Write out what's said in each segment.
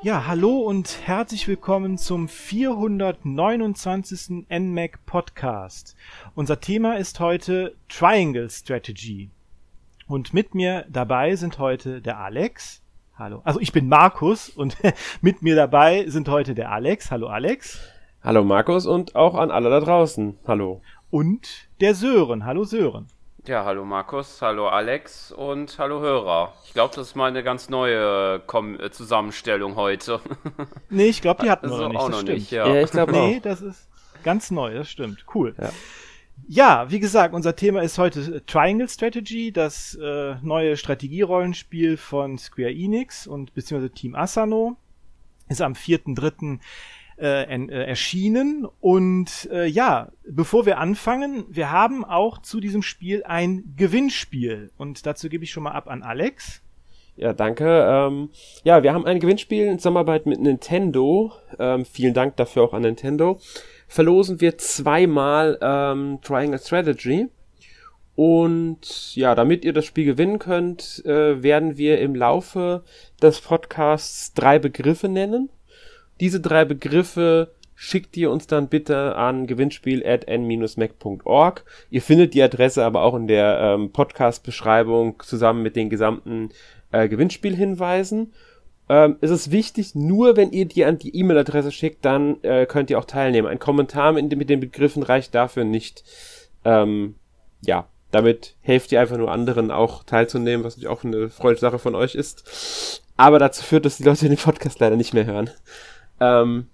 Ja, hallo und herzlich willkommen zum 429. NMAC Podcast. Unser Thema ist heute Triangle Strategy. Und mit mir dabei sind heute der Alex. Hallo. Also ich bin Markus und mit mir dabei sind heute der Alex. Hallo Alex. Hallo Markus und auch an alle da draußen. Hallo. Und der Sören. Hallo Sören. Ja, hallo Markus, hallo Alex und hallo Hörer. Ich glaube, das ist mal eine ganz neue Kom äh, Zusammenstellung heute. nee, ich glaube, die hatten wir also noch nicht. Auch noch stimmt. nicht, ja. ja ich glaube Nee, das ist ganz neu, das stimmt. Cool. Ja. Ja, wie gesagt, unser Thema ist heute Triangle Strategy, das äh, neue Strategierollenspiel von Square Enix und beziehungsweise Team Asano. Ist am 4.3 äh, äh, erschienen. Und äh, ja, bevor wir anfangen, wir haben auch zu diesem Spiel ein Gewinnspiel. Und dazu gebe ich schon mal ab an Alex. Ja, danke. Ähm, ja, wir haben ein Gewinnspiel in Zusammenarbeit mit Nintendo. Ähm, vielen Dank dafür auch an Nintendo. Verlosen wir zweimal ähm, Triangle Strategy. Und ja, damit ihr das Spiel gewinnen könnt, äh, werden wir im Laufe des Podcasts drei Begriffe nennen. Diese drei Begriffe schickt ihr uns dann bitte an gewinnspiel.n-mac.org. Ihr findet die Adresse aber auch in der ähm, Podcast-Beschreibung zusammen mit den gesamten äh, Gewinnspielhinweisen. Ähm, es ist wichtig, nur wenn ihr die an die E-Mail-Adresse schickt, dann äh, könnt ihr auch teilnehmen. Ein Kommentar mit, mit den Begriffen reicht dafür nicht. Ähm, ja, damit helft ihr einfach nur anderen auch teilzunehmen, was natürlich auch eine Freude Sache von euch ist. Aber dazu führt, dass die Leute den Podcast leider nicht mehr hören. Ähm,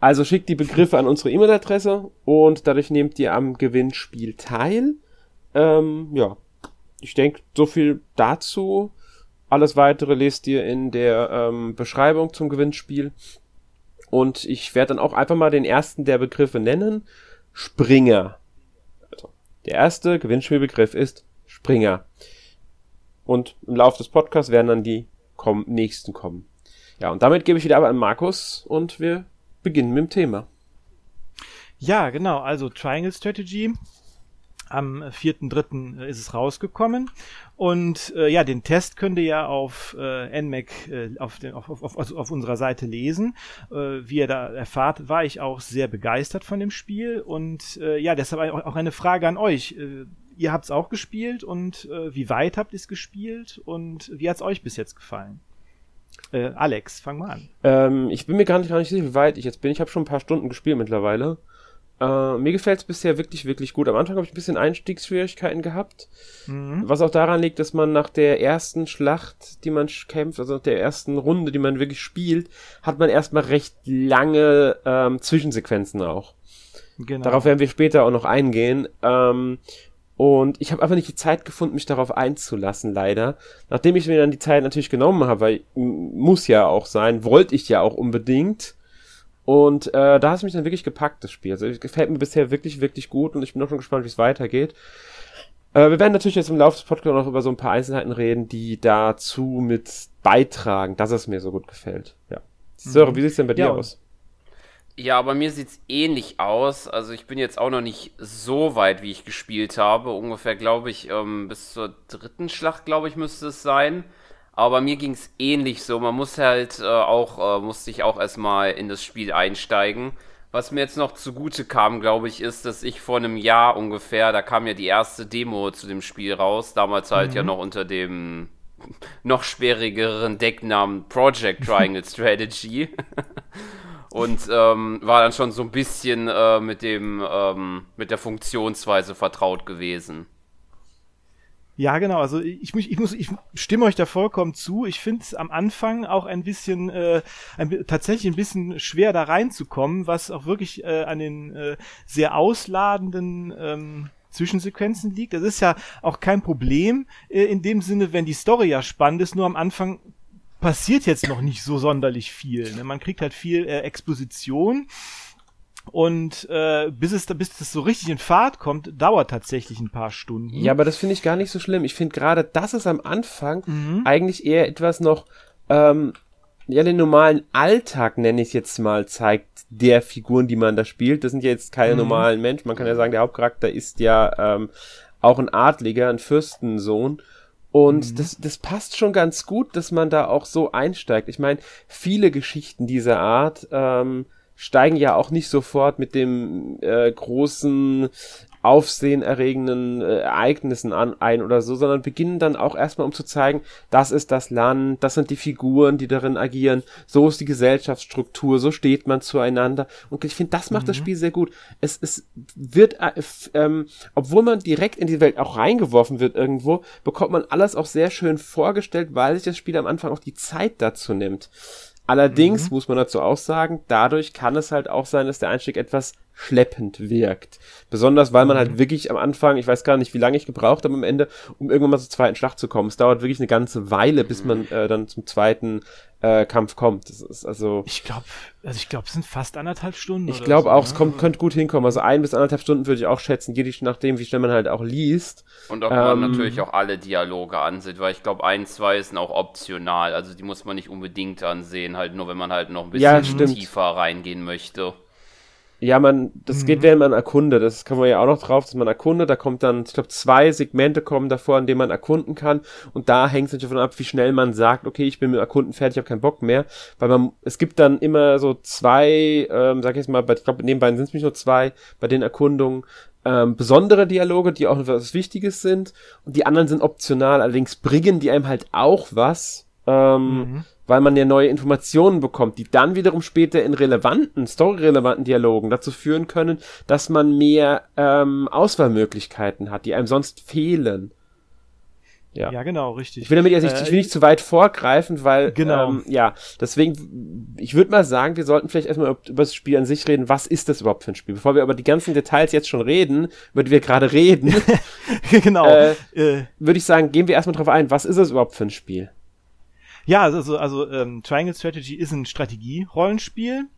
also schickt die Begriffe an unsere E-Mail-Adresse und dadurch nehmt ihr am Gewinnspiel teil. Ähm, ja, ich denke, so viel dazu. Alles weitere lest ihr in der ähm, Beschreibung zum Gewinnspiel. Und ich werde dann auch einfach mal den ersten der Begriffe nennen. Springer. Also, der erste Gewinnspielbegriff ist Springer. Und im Laufe des Podcasts werden dann die komm nächsten kommen. Ja, und damit gebe ich wieder ab an Markus und wir beginnen mit dem Thema. Ja, genau. Also Triangle Strategy. Am 4.3. ist es rausgekommen. Und äh, ja, den Test könnt ihr ja auf äh, NMAC äh, auf, den, auf, auf, also auf unserer Seite lesen. Äh, wie ihr da erfahrt, war ich auch sehr begeistert von dem Spiel. Und äh, ja, deshalb auch eine Frage an euch. Äh, ihr habt es auch gespielt und äh, wie weit habt ihr es gespielt und wie hat es euch bis jetzt gefallen? Äh, Alex, fang mal an. Ähm, ich bin mir gar nicht, gar nicht sicher, wie weit ich jetzt bin. Ich habe schon ein paar Stunden gespielt mittlerweile. Äh, mir gefällt es bisher wirklich, wirklich gut. Am Anfang habe ich ein bisschen Einstiegsschwierigkeiten gehabt. Mhm. Was auch daran liegt, dass man nach der ersten Schlacht, die man kämpft, also nach der ersten Runde, die man wirklich spielt, hat man erstmal recht lange ähm, Zwischensequenzen auch. Genau. Darauf werden wir später auch noch eingehen. Ähm, und ich habe einfach nicht die Zeit gefunden, mich darauf einzulassen, leider. Nachdem ich mir dann die Zeit natürlich genommen habe, weil muss ja auch sein, wollte ich ja auch unbedingt. Und äh, da hat es mich dann wirklich gepackt, das Spiel. Also es gefällt mir bisher wirklich, wirklich gut und ich bin auch schon gespannt, wie es weitergeht. Äh, wir werden natürlich jetzt im Laufe des Podcasts noch über so ein paar Einzelheiten reden, die dazu mit beitragen, dass es mir so gut gefällt. Ja. Sören, mhm. wie sieht's denn bei dir aus? Ja, bei mir sieht's ähnlich aus. Also ich bin jetzt auch noch nicht so weit, wie ich gespielt habe. Ungefähr, glaube ich, ähm, bis zur dritten Schlacht, glaube ich, müsste es sein. Aber bei mir ging's ähnlich so. Man muss halt äh, auch, äh, musste ich auch erstmal in das Spiel einsteigen. Was mir jetzt noch zugute kam, glaube ich, ist, dass ich vor einem Jahr ungefähr, da kam ja die erste Demo zu dem Spiel raus, damals halt mhm. ja noch unter dem noch schwierigeren Decknamen Project Triangle Strategy. und ähm, war dann schon so ein bisschen äh, mit dem ähm, mit der Funktionsweise vertraut gewesen. Ja, genau. Also ich, ich, ich muss, ich stimme euch da vollkommen zu. Ich finde es am Anfang auch ein bisschen, äh, ein, tatsächlich ein bisschen schwer da reinzukommen, was auch wirklich äh, an den äh, sehr ausladenden ähm, Zwischensequenzen liegt. Das ist ja auch kein Problem äh, in dem Sinne, wenn die Story ja spannend ist. Nur am Anfang passiert jetzt noch nicht so sonderlich viel. Ne? Man kriegt halt viel äh, Exposition. Und äh, bis es bis das so richtig in Fahrt kommt, dauert tatsächlich ein paar Stunden. Ja, aber das finde ich gar nicht so schlimm. Ich finde gerade, dass es am Anfang mhm. eigentlich eher etwas noch, ähm, ja, den normalen Alltag, nenne ich jetzt mal, zeigt der Figuren, die man da spielt. Das sind ja jetzt keine mhm. normalen Menschen. Man kann ja sagen, der Hauptcharakter ist ja ähm, auch ein Adliger, ein Fürstensohn. Und mhm. das, das passt schon ganz gut, dass man da auch so einsteigt. Ich meine, viele Geschichten dieser Art ähm, steigen ja auch nicht sofort mit dem äh, großen aufsehenerregenden äh, Ereignissen an, ein oder so, sondern beginnen dann auch erstmal um zu zeigen, das ist das Land, das sind die Figuren, die darin agieren, so ist die Gesellschaftsstruktur, so steht man zueinander. Und ich finde, das macht mhm. das Spiel sehr gut. Es, es wird, äh, ähm, obwohl man direkt in die Welt auch reingeworfen wird irgendwo, bekommt man alles auch sehr schön vorgestellt, weil sich das Spiel am Anfang auch die Zeit dazu nimmt. Allerdings mhm. muss man dazu auch sagen, dadurch kann es halt auch sein, dass der Einstieg etwas schleppend wirkt. Besonders, weil man halt mhm. wirklich am Anfang, ich weiß gar nicht, wie lange ich gebraucht habe am Ende, um irgendwann mal zur zweiten Schlacht zu kommen. Es dauert wirklich eine ganze Weile, bis man äh, dann zum zweiten äh, Kampf kommt. Das ist also. Ich glaube, also ich glaube, es sind fast anderthalb Stunden. Ich glaube so, auch, ne? es kommt, könnte gut hinkommen. Also ein bis anderthalb Stunden würde ich auch schätzen, je nachdem, wie schnell man halt auch liest. Und ob man ähm, natürlich auch alle Dialoge ansieht, weil ich glaube, ein, zwei sind auch optional. Also die muss man nicht unbedingt ansehen, halt nur wenn man halt noch ein bisschen ja, tiefer reingehen möchte. Ja, man, das mhm. geht, wenn man erkundet. Das kann man ja auch noch drauf, dass man erkundet. Da kommt dann, ich glaube, zwei Segmente kommen davor, in denen man erkunden kann. Und da hängt es natürlich davon ab, wie schnell man sagt, okay, ich bin mit Erkunden fertig, ich habe keinen Bock mehr. Weil man, es gibt dann immer so zwei, ähm, sag ich jetzt mal, bei, ich glaube, nebenbei sind es nämlich nur zwei, bei den Erkundungen, ähm, besondere Dialoge, die auch etwas Wichtiges sind. Und die anderen sind optional. Allerdings bringen die einem halt auch was. Ähm, mhm weil man ja neue Informationen bekommt, die dann wiederum später in relevanten, storyrelevanten Dialogen dazu führen können, dass man mehr ähm, Auswahlmöglichkeiten hat, die einem sonst fehlen. Ja. ja, genau, richtig. Ich will damit jetzt nicht, äh, ich will nicht zu weit vorgreifen, weil, genau. Ähm, ja, deswegen, ich würde mal sagen, wir sollten vielleicht erstmal über das Spiel an sich reden. Was ist das überhaupt für ein Spiel? Bevor wir über die ganzen Details jetzt schon reden, über die wir gerade reden, genau, äh, äh. würde ich sagen, gehen wir erstmal drauf ein, was ist es überhaupt für ein Spiel? Ja, also, also ähm, Triangle Strategy ist ein Strategie-Rollenspiel.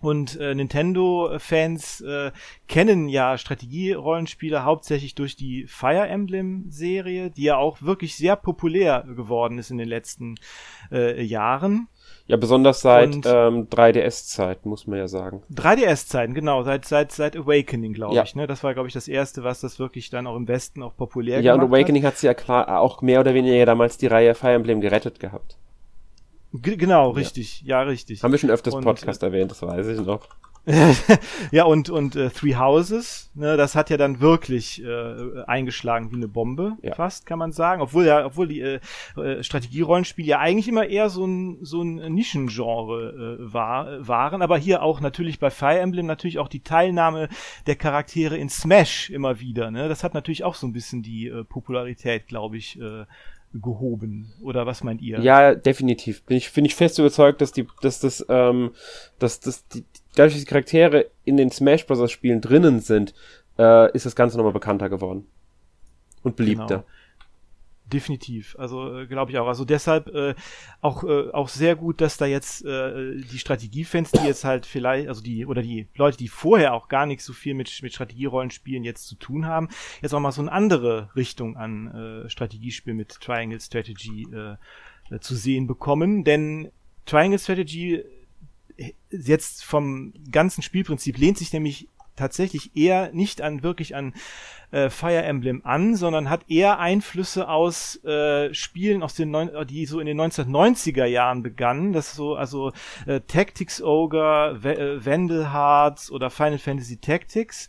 Und äh, Nintendo-Fans äh, kennen ja Strategie-Rollenspiele hauptsächlich durch die Fire Emblem-Serie, die ja auch wirklich sehr populär geworden ist in den letzten äh, Jahren. Ja, besonders seit ähm, 3DS-Zeit, muss man ja sagen. 3DS-Zeiten, genau, seit, seit, seit Awakening, glaube ja. ich. Ne? Das war, glaube ich, das erste, was das wirklich dann auch im Westen auch populär ja, gemacht hat. Ja, und Awakening hat sie ja klar auch mehr oder weniger damals die Reihe Fire Emblem gerettet gehabt. G genau, richtig, ja. ja. richtig. Haben wir schon öfters und, Podcast erwähnt, das weiß ich noch. ja, und, und äh, Three Houses, ne, das hat ja dann wirklich äh, eingeschlagen wie eine Bombe, ja. fast, kann man sagen. Obwohl ja, obwohl die äh, äh, Strategierollenspiele ja eigentlich immer eher so ein, so ein Nischengenre äh, war, waren, aber hier auch natürlich bei Fire Emblem natürlich auch die Teilnahme der Charaktere in Smash immer wieder. Ne? Das hat natürlich auch so ein bisschen die äh, Popularität, glaube ich, äh, gehoben. Oder was meint ihr? Ja, definitiv. Bin ich, bin ich fest überzeugt, dass die, dass das, ähm, dass das, die, dadurch, dass die Charaktere in den Smash Bros. Spielen drinnen sind, äh, ist das Ganze nochmal bekannter geworden. Und beliebter. Genau. Definitiv, also äh, glaube ich auch. Also deshalb äh, auch äh, auch sehr gut, dass da jetzt äh, die Strategiefans, die jetzt halt vielleicht, also die oder die Leute, die vorher auch gar nicht so viel mit mit Strategierollenspielen jetzt zu tun haben, jetzt auch mal so eine andere Richtung an äh, Strategiespiel mit Triangle Strategy äh, äh, zu sehen bekommen. Denn Triangle Strategy jetzt vom ganzen Spielprinzip lehnt sich nämlich tatsächlich eher nicht an wirklich an äh, Fire Emblem an, sondern hat eher Einflüsse aus äh, Spielen aus den neun, die so in den 1990er Jahren begannen, das so also äh, Tactics Ogre, äh, Vandal Hearts oder Final Fantasy Tactics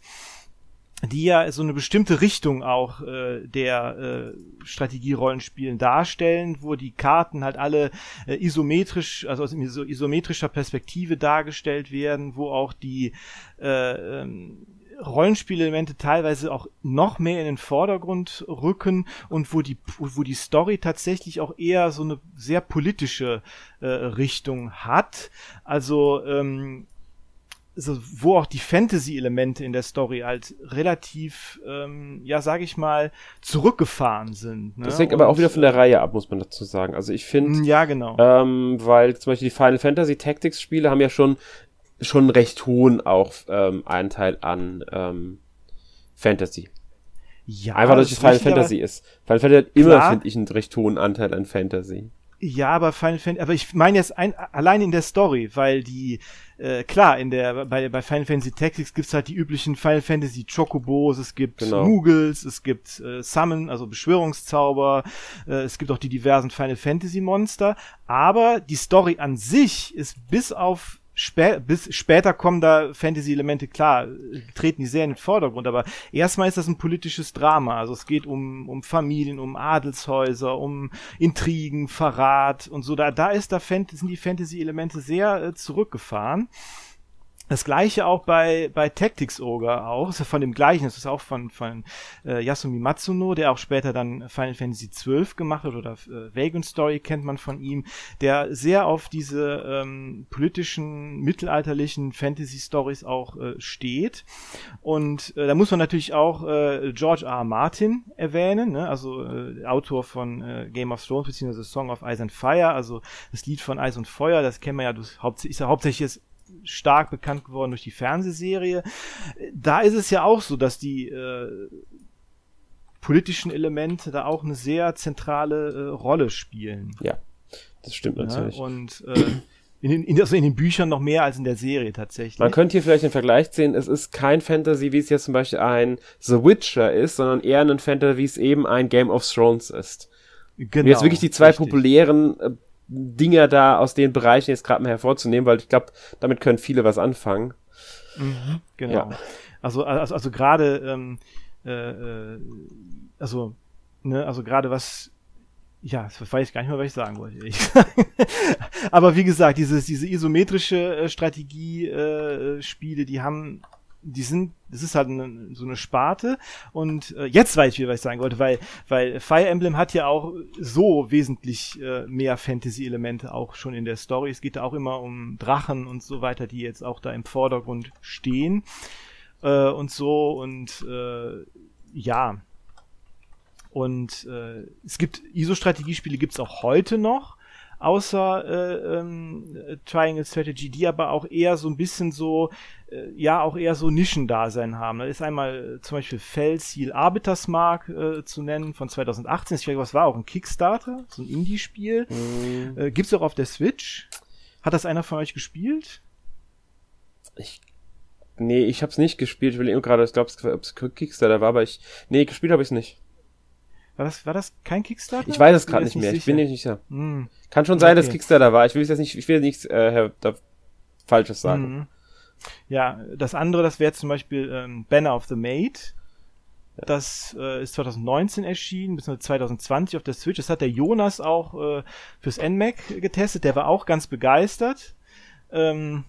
die ja so eine bestimmte Richtung auch äh, der äh, Strategierollenspielen darstellen, wo die Karten halt alle äh, isometrisch, also aus isometrischer Perspektive dargestellt werden, wo auch die äh, ähm, Rollenspielelemente teilweise auch noch mehr in den Vordergrund rücken und wo die wo die Story tatsächlich auch eher so eine sehr politische äh, Richtung hat. Also ähm, so, wo auch die Fantasy-Elemente in der Story halt relativ, ähm, ja, sag ich mal, zurückgefahren sind. Ne? Das hängt aber auch wieder von der Reihe ab, muss man dazu sagen. Also ich finde, ja, genau, ähm, weil zum Beispiel die Final Fantasy Tactics Spiele haben ja schon schon recht hohen auch ähm, Anteil an ähm, Fantasy. Ja, Einfach, dass es Final Fantasy ist. Final Fantasy hat immer, finde ich, einen recht hohen Anteil an Fantasy Ja, aber Final Fantasy, aber ich meine jetzt ein, allein in der Story, weil die, äh, klar, in der, bei, bei Final Fantasy Tactics gibt's halt die üblichen Final Fantasy Chocobos, es gibt Genau. Moogles, es gibt äh, Summon, also Beschwörungszauber, äh, es gibt auch die diversen Final Fantasy Monster, aber die Story an sich ist bis auf Spä bis später kommen da Fantasy-Elemente, klar, treten die sehr in den Vordergrund, aber erstmal ist das ein politisches Drama. Also es geht um, um Familien, um Adelshäuser, um Intrigen, Verrat und so. Da, da ist da sind die Fantasy-Elemente sehr äh, zurückgefahren. Das gleiche auch bei, bei Tactics Ogre auch, ist ja von dem gleichen, das ist auch von, von äh, Yasumi Matsuno, der auch später dann Final Fantasy XII gemacht hat, oder äh, Vagrant Story kennt man von ihm, der sehr auf diese ähm, politischen, mittelalterlichen Fantasy-Stories auch äh, steht. Und äh, da muss man natürlich auch äh, George R. R. Martin erwähnen, ne? also äh, Autor von äh, Game of Thrones beziehungsweise Song of Ice and Fire, also das Lied von Eis und Feuer, das kennen wir ja, das hauptsächlich, ist ja hauptsächlich jetzt stark bekannt geworden durch die Fernsehserie. Da ist es ja auch so, dass die äh, politischen Elemente da auch eine sehr zentrale äh, Rolle spielen. Ja, das stimmt Ja? natürlich. Und äh, in, den, in, also in den Büchern noch mehr als in der Serie tatsächlich. Man könnte hier vielleicht den Vergleich sehen, es ist kein Fantasy, wie es jetzt zum Beispiel ein The Witcher ist, sondern eher ein Fantasy, wie es eben ein Game of Thrones ist. genau, Und jetzt wirklich die zwei richtig. populären äh, Dinger da aus den Bereichen jetzt gerade mal hervorzunehmen, weil ich glaube, damit können viele was anfangen. Mhm, genau. Ja. Also, also, also gerade, ähm, äh, äh, also, ne, also gerade was, ja, das weiß ich gar nicht mehr, was ich sagen wollte. ehrlich. Aber wie gesagt, dieses, diese isometrische äh, Strategie-Spiele, äh, Spiele, die haben, die sind, das ist halt eine, so eine Sparte. Und äh, jetzt weiß ich wieder, was ich sagen wollte, weil, weil Fire Emblem hat ja auch so wesentlich äh, mehr Fantasy-Elemente auch schon in der Story. Es geht da auch immer um Drachen und so weiter, die jetzt auch da im Vordergrund stehen äh, und so und äh, ja. Und äh, es gibt ISO-Strategiespiele gibt's auch heute noch, außer äh, ähm, äh, Triangle Strategy, die aber auch eher so ein bisschen so, äh, ja, auch eher so Nischendasein haben. Da ist einmal äh, zum Beispiel Fellseal Arbiters Mark äh, zu nennen von 2018. Ich weiß, was war auch ein Kickstarter, so ein Indie-Spiel. Mhm. Äh, gibt's auch auf der Switch. Hat das einer von euch gespielt? Ich, nee, ich hab's nicht gespielt. Ich will eben gerade, ich glaube, es Kickstarter war, aber ich, nee, gespielt habe ich nicht. War das, war das kein Kickstarter? Ich weiß es gerade nicht mehr. Ich sicher. bin nicht sicher. Hm. Kann schon sein, dass. Kickstarter war. Ich will jetzt nicht, ich will nichts äh, da Falsches sagen. Mhm. Ja, das andere, das wäre zum Beispiel ähm, Banner of the Maid. Das äh, ist 2019 erschienen, bis 2020 auf der Switch. Das hat der Jonas auch äh, fürs NMAC getestet. Der war auch ganz begeistert. Ähm,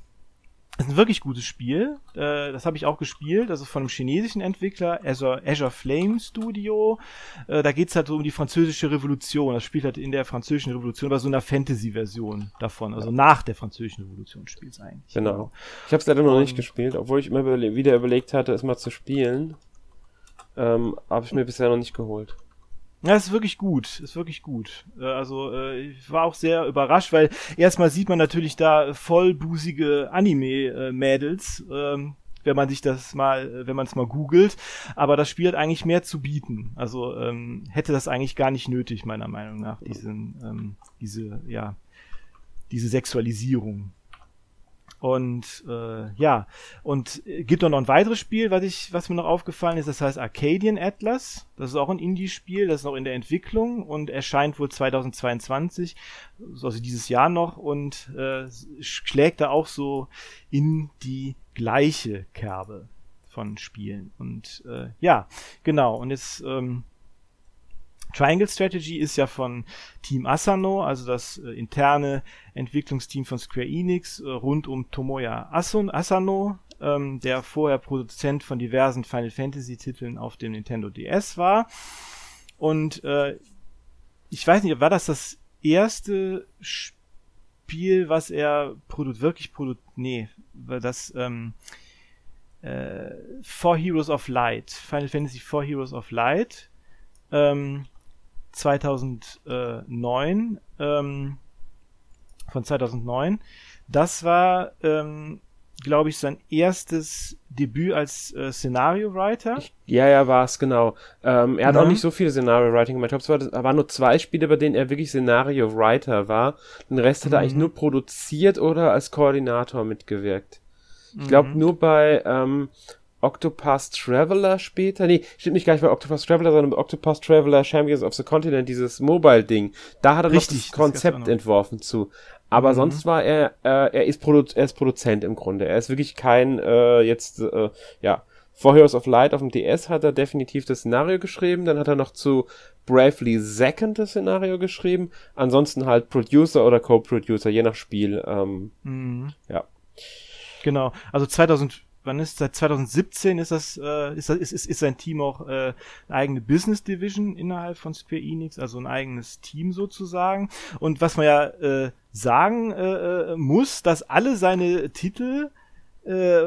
das ist ein wirklich gutes Spiel. Äh, das habe ich auch gespielt. Also von einem chinesischen Entwickler, Azure, Azure Flame Studio. Äh, da geht's halt so um die französische Revolution. Das spielt halt in der französischen Revolution, aber so einer Fantasy-Version davon. Also nach der französischen Revolution spielt's eigentlich. Genau. Ich habe es leider noch nicht Und- gespielt, obwohl ich immer überle wieder überlegt hatte, es mal zu spielen. Ähm, habe ich mir bisher noch nicht geholt. Ja, ist wirklich gut, ist wirklich gut. Äh, Also äh, ich war auch sehr überrascht, weil erstmal sieht man natürlich da vollbusige Anime-Mädels, ähm, wenn man sich das mal, äh, wenn man es mal googelt. Aber das Spiel hat eigentlich mehr zu bieten. Also ähm, hätte das eigentlich gar nicht nötig, meiner Meinung nach, diesen, ähm, diese, ja, diese Sexualisierung. Und äh, ja, und äh, gibt noch ein weiteres Spiel, was ich, was mir noch aufgefallen ist, das heißt Arcadian Atlas. Das ist auch ein Indie-Spiel, das ist noch in der Entwicklung und erscheint wohl 2022, also dieses Jahr noch und äh, schlägt da auch so in die gleiche Kerbe von Spielen. Und äh, ja, genau. Und jetzt ähm, Triangle Strategy ist ja von Team Asano, also das äh, interne Entwicklungsteam von Square Enix äh, rund um Tomoya Asun, Asano, ähm, der vorher Produzent von diversen Final Fantasy Titeln auf dem Nintendo DS war. Und äh, ich weiß nicht, war das das erste Spiel, was er produ wirklich produ nee, war das ähm, äh, Four Heroes of Light, Final Fantasy Four Heroes of Light, ähm, 2009, ähm, von 2009. Das war ähm, glaube ich, sein erstes Debüt als äh, Szenario-Writer. Ja, ja, war es, genau. Ähm, er hat Ja. auch nicht so viel Szenario-Writing gemacht. Ich glaube, es war, waren nur zwei Spiele, bei denen er wirklich Szenario-Writer war. Den Rest hat er eigentlich nur produziert oder als Koordinator mitgewirkt. Ich glaube, nur bei ähm, Octopus Traveler später. Nee, stimmt nicht gar nicht bei Octopus Traveler, sondern bei Octopus Traveler Champions of the Continent, dieses Mobile-Ding. Da hat er Richtig, noch das das Konzept noch. entworfen zu. Aber sonst war er, äh, er ist Produ er ist Produzent im Grunde. Er ist wirklich kein, äh, jetzt, äh, ja, For Heroes of Light auf dem DS hat er definitiv das Szenario geschrieben. Dann hat er noch zu Bravely Second das Szenario geschrieben. Ansonsten halt Producer oder Co-Producer, je nach Spiel. Ähm, Mhm. ja. Genau. Also 2000, wann ist seit 2017 ist das, äh, ist, ist, ist, ist sein Team auch äh, eine eigene Business Division innerhalb von Square Enix, also ein eigenes Team sozusagen. Und was man ja äh, sagen äh, äh, muss, dass alle seine Titel äh,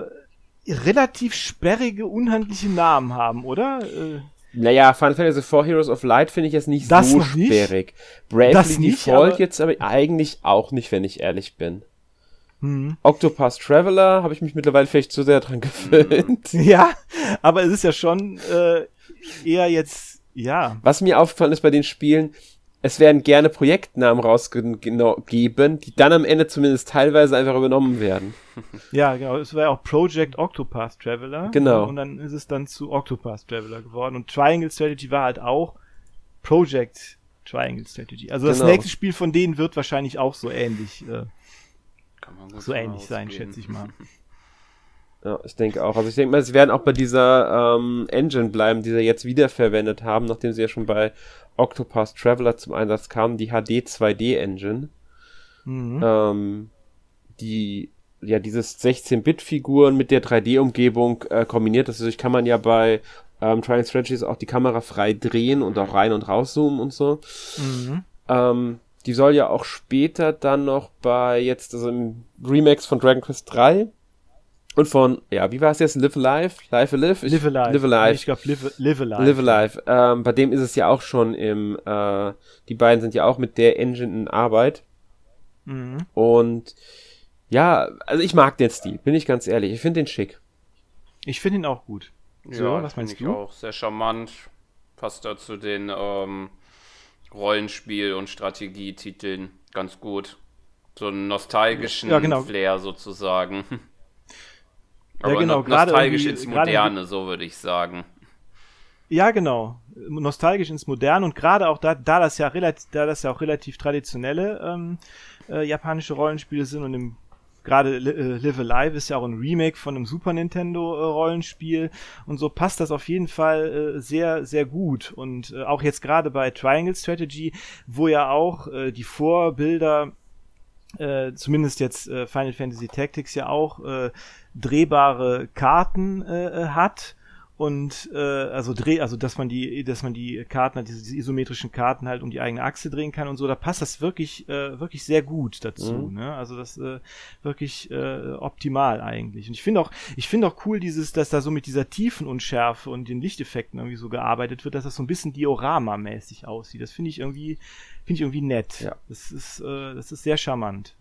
relativ sperrige, unhandliche Namen haben, oder? Äh, Naja, Final Fantasy 4 Heroes of Light finde ich jetzt nicht Das so noch nicht? sperrig. Bravely Das nicht, Default aber- jetzt aber eigentlich auch nicht, wenn ich ehrlich bin. Hm. Octopus Traveler habe ich mich mittlerweile vielleicht zu sehr dran gewöhnt. Ja, aber es ist ja schon äh, eher jetzt, ja. Was mir aufgefallen ist bei den Spielen, es werden gerne Projektnamen rausgegeben, die dann am Ende zumindest teilweise einfach übernommen werden. Ja, genau. Es war ja auch Project Octopath Traveler. Genau. Und dann ist es dann zu Octopath Traveler geworden. Und Triangle Strategy war halt auch Project Triangle Strategy. Also das Genau. nächste Spiel von denen wird wahrscheinlich auch so ähnlich, äh, Kann man gut so ähnlich sein, schätze ich mal. Ja, ich denke auch. Also ich denke mal, sie werden auch bei dieser ähm, Engine bleiben, die sie jetzt wiederverwendet haben, nachdem sie ja schon bei Octopus Traveler zum Einsatz kamen, die HD 2D Engine. Mhm. ähm, die ja dieses 16-Bit-Figuren mit der 3D-Umgebung äh, kombiniert. Dadurch kann man ja bei ähm, Trial Strategies auch die Kamera frei drehen und auch rein und rauszoomen und so. Mhm. Ähm, die soll ja auch später dann noch bei jetzt, also im Remakes von Dragon Quest 3 und von, ja, wie war es jetzt? Live Alive? Live Alive? Ich- Live Alive. Live Alive. Ich glaube, live, live Alive. Live Alive. Ähm, bei dem ist es ja auch schon im, äh, die beiden sind ja auch mit der Engine in Arbeit. Mhm. Und ja, also ich mag den Stil, bin ich ganz ehrlich. Ich finde den schick. Ich finde ihn auch gut. So, ja, was meinst find du? Ich auch sehr charmant. Passt da zu den ähm, Rollenspiel- und Strategietiteln ganz gut. So einen nostalgischen Ja, genau. Flair sozusagen. Aber genau, no gerade nostalgisch ins Moderne, so würde ich sagen. Ja, genau. Nostalgisch ins Moderne und gerade auch da, da das ja relativ, da das ja auch relativ traditionelle ähm, äh, japanische Rollenspiele sind und im gerade äh, Live Alive ist ja auch ein Remake von einem Super Nintendo äh, Rollenspiel und so passt das auf jeden Fall äh, sehr sehr gut und auch jetzt gerade bei Triangle Strategy, wo ja auch die Vorbilder zumindest jetzt Final Fantasy Tactics ja auch drehbare Karten hat und äh, also dreh also dass man die dass man die Karten diese, diese isometrischen Karten halt um die eigene Achse drehen kann und so da passt das wirklich äh, wirklich sehr gut dazu Mhm. ne also das äh, wirklich äh, optimal eigentlich und ich finde auch ich finde auch cool dieses dass da so mit dieser Tiefenunschärfe und den Lichteffekten irgendwie so gearbeitet wird dass das so ein bisschen Diorama-mäßig aussieht das finde ich irgendwie finde ich irgendwie nett Ja. das ist äh, das ist sehr charmant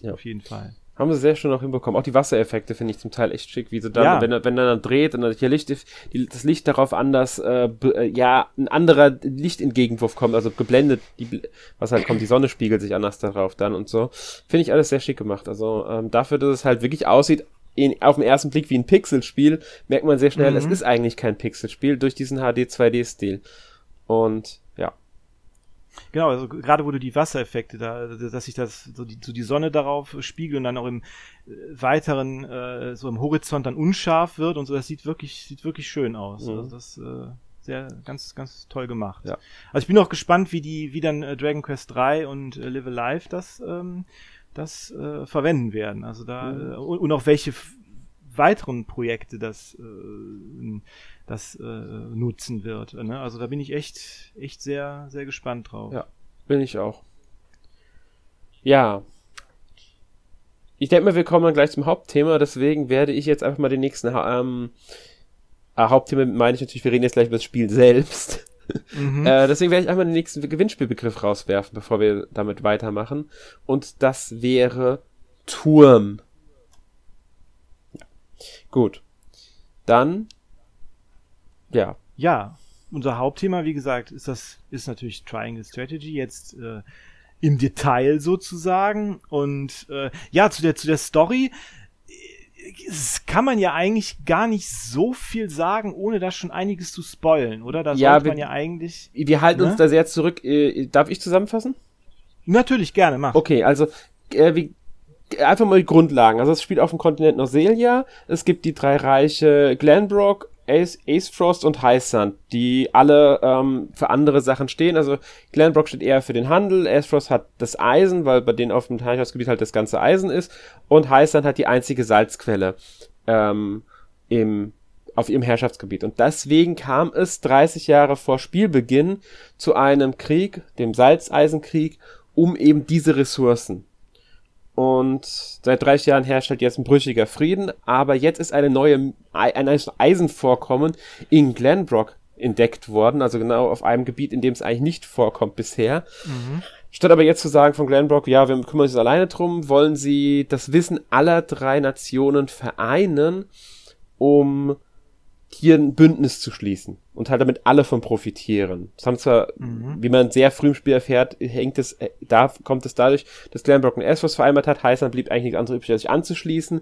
Ja. auf jeden Fall Haben sie sehr schön auch hinbekommen. Auch die Wassereffekte finde ich zum Teil echt schick, wie sie dann, Ja. wenn, er- wenn er dann dreht und dann Licht, die, das Licht darauf anders, äh, äh, ja, ein anderer Lichtentgegenwurf kommt, also geblendet, die, was halt kommt, die Sonne spiegelt sich anders darauf dann und so. Finde ich alles sehr schick gemacht. Also ähm, dafür, dass es halt wirklich aussieht, in, auf den ersten Blick wie ein Pixelspiel, merkt man sehr schnell, Mhm. es ist eigentlich kein Pixelspiel durch diesen HD 2D-Stil. Und. Genau, also gerade wo du die Wassereffekte da, dass sich das so die, so die Sonne darauf spiegelt und dann auch im äh, weiteren äh, so im Horizont dann unscharf wird und so, das sieht wirklich sieht wirklich schön aus. Mhm. Also das äh, sehr ganz ganz toll gemacht. Ja. Also ich bin auch gespannt, wie die wie dann äh, Dragon Quest 3 und äh, Live Alive das ähm, das äh, verwenden werden. Also da Mhm. äh, und, und auch welche weiteren Projekte das äh, das äh, nutzen wird. Ne? Also da bin ich echt echt sehr sehr gespannt drauf. Ja. Bin ich auch. Ja. Ich denke mal, wir kommen dann gleich zum Hauptthema, deswegen werde ich jetzt einfach mal den nächsten Ha- ähm, äh, Hauptthema meine ich natürlich, wir reden jetzt gleich über das Spiel selbst. Mhm. Äh, deswegen werde ich einmal den nächsten Gewinnspielbegriff rauswerfen, bevor wir damit weitermachen. Und das wäre Turm. Gut. Dann, ja. Ja, unser Hauptthema, wie gesagt, ist das, ist natürlich Triangle Strategy jetzt äh, im Detail sozusagen. Und äh, ja, zu der, zu der Story kann man ja eigentlich gar nicht so viel sagen, ohne da schon einiges zu spoilen, oder? Da ja, sollte wir, man ja eigentlich. Wir halten ne? uns da sehr zurück. Äh, darf ich zusammenfassen? Natürlich, gerne, mach. Okay, also äh, wie, einfach mal die Grundlagen. Also es spielt auf dem Kontinent Neuseelia. Es gibt die drei Reiche Glenbrook, Ace, Ace Frost und High Sun, die alle ähm, für andere Sachen stehen. Also Glenbrook steht eher für den Handel, Ace Frost hat das Eisen, weil bei denen auf dem Teichhausgebiet halt das ganze Eisen ist. Und High Sun hat die einzige Salzquelle ähm, im, auf ihrem Herrschaftsgebiet. Und deswegen kam es 30 Jahre vor Spielbeginn zu einem Krieg, dem Salzeisenkrieg, um eben diese Ressourcen. Und seit 30 Jahren herrscht halt jetzt ein brüchiger Frieden, aber jetzt ist eine neue, ein Eisenvorkommen in Glenbrook entdeckt worden, also genau auf einem Gebiet, in dem es eigentlich nicht vorkommt bisher. Mhm. Statt aber jetzt zu sagen von Glenbrook, ja, wir kümmern uns alleine drum, wollen sie das Wissen aller drei Nationen vereinen, um hier ein Bündnis zu schließen und halt damit alle von profitieren. Das haben zwar, mhm. wie man sehr früh im Spiel erfährt, hängt es, äh, da kommt es dadurch, dass Glenbrook und Esfos vereinbart hat, heißt dann blieb eigentlich nichts anderes übrig, als sich anzuschließen.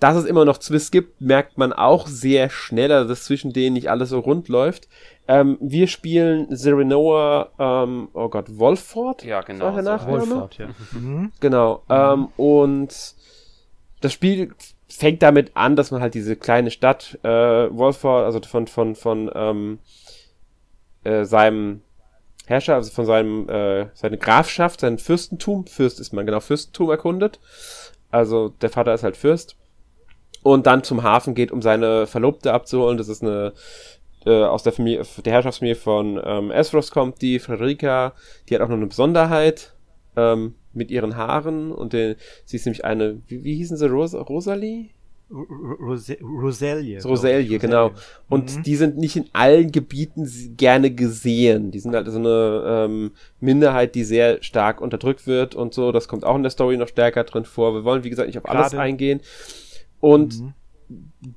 Dass es immer noch Zwist gibt, merkt man auch sehr schnell, also dass zwischen denen nicht alles so rund läuft. Ähm, wir spielen Serenoa, ähm, oh Gott, Wolford? Ja, genau. So. Wolford, ja. Mhm. Genau. Mhm. Ähm, und das Spiel fängt damit an, dass man halt diese kleine Stadt äh, Wolford, also von von von ähm, äh, seinem Herrscher, also von seinem äh, seine Grafschaft, sein Fürstentum, Fürst ist man genau Fürstentum erkundet. Also der Vater ist halt Fürst und dann zum Hafen geht, um seine Verlobte abzuholen. Das ist eine äh, aus der Familie, der Herrschaftsfamilie von ähm, Esros kommt die Frederica, die hat auch noch eine Besonderheit. Ähm, mit ihren Haaren und den, sie ist nämlich eine, wie, wie hießen sie, Ros Rosalie? Rose Roselie. Roselie, genau. Und mhm. die sind nicht in allen Gebieten gerne gesehen. Die sind halt so eine ähm, Minderheit, die sehr stark unterdrückt wird und so. Das kommt auch in der Story noch stärker drin vor. Wir wollen, wie gesagt, nicht auf Gerade. alles eingehen. Und mhm.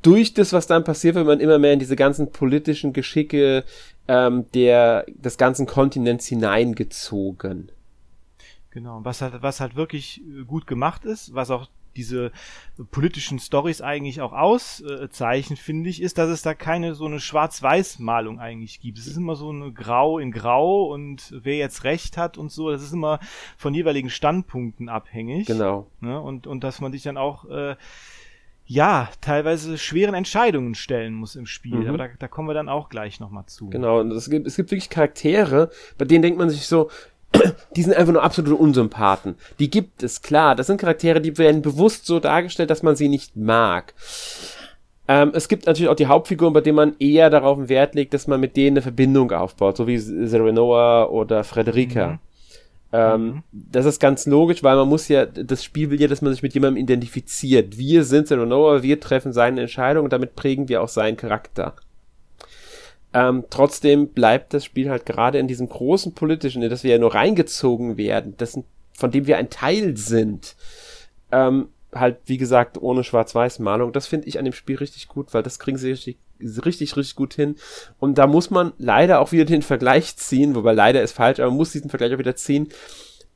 durch das, was dann passiert, wird man immer mehr in diese ganzen politischen Geschicke ähm, der, des ganzen Kontinents hineingezogen. Genau, was halt, was halt wirklich äh, gut gemacht ist, was auch diese politischen Stories eigentlich auch auszeichnen, finde ich, ist, dass es da keine so eine Schwarz-Weiß-Malung eigentlich gibt. Es ist immer so eine Grau in Grau und wer jetzt Recht hat und so, das ist immer von jeweiligen Standpunkten abhängig. Genau. Ne? Und, und dass man sich dann auch äh, ja, teilweise schweren Entscheidungen stellen muss im Spiel. Mhm. Aber da, da kommen wir dann auch gleich nochmal zu. Genau, und es gibt, es gibt wirklich Charaktere, bei denen denkt man sich so, die sind einfach nur absolute Unsympathen. Die gibt es, klar. Das sind Charaktere, die werden bewusst so dargestellt, dass man sie nicht mag. Ähm, es gibt natürlich auch die Hauptfiguren, bei denen man eher darauf Wert legt, dass man mit denen eine Verbindung aufbaut, so wie Serenoa oder Frederica. Mhm. Ähm, mhm. Das ist ganz logisch, weil man muss ja, das Spiel will ja, dass man sich mit jemandem identifiziert. Wir sind Serenoa, wir treffen seine Entscheidung und damit prägen wir auch seinen Charakter. Ähm, trotzdem bleibt das Spiel halt gerade in diesem großen politischen, in das wir ja nur reingezogen werden, das, von dem wir ein Teil sind, ähm, halt, wie gesagt, ohne Schwarz-Weiß-Malung. Das finde ich an dem Spiel richtig gut, weil das kriegen sie richtig, richtig, richtig gut hin. Und da muss man leider auch wieder den Vergleich ziehen, wobei leider ist falsch, aber man muss diesen Vergleich auch wieder ziehen,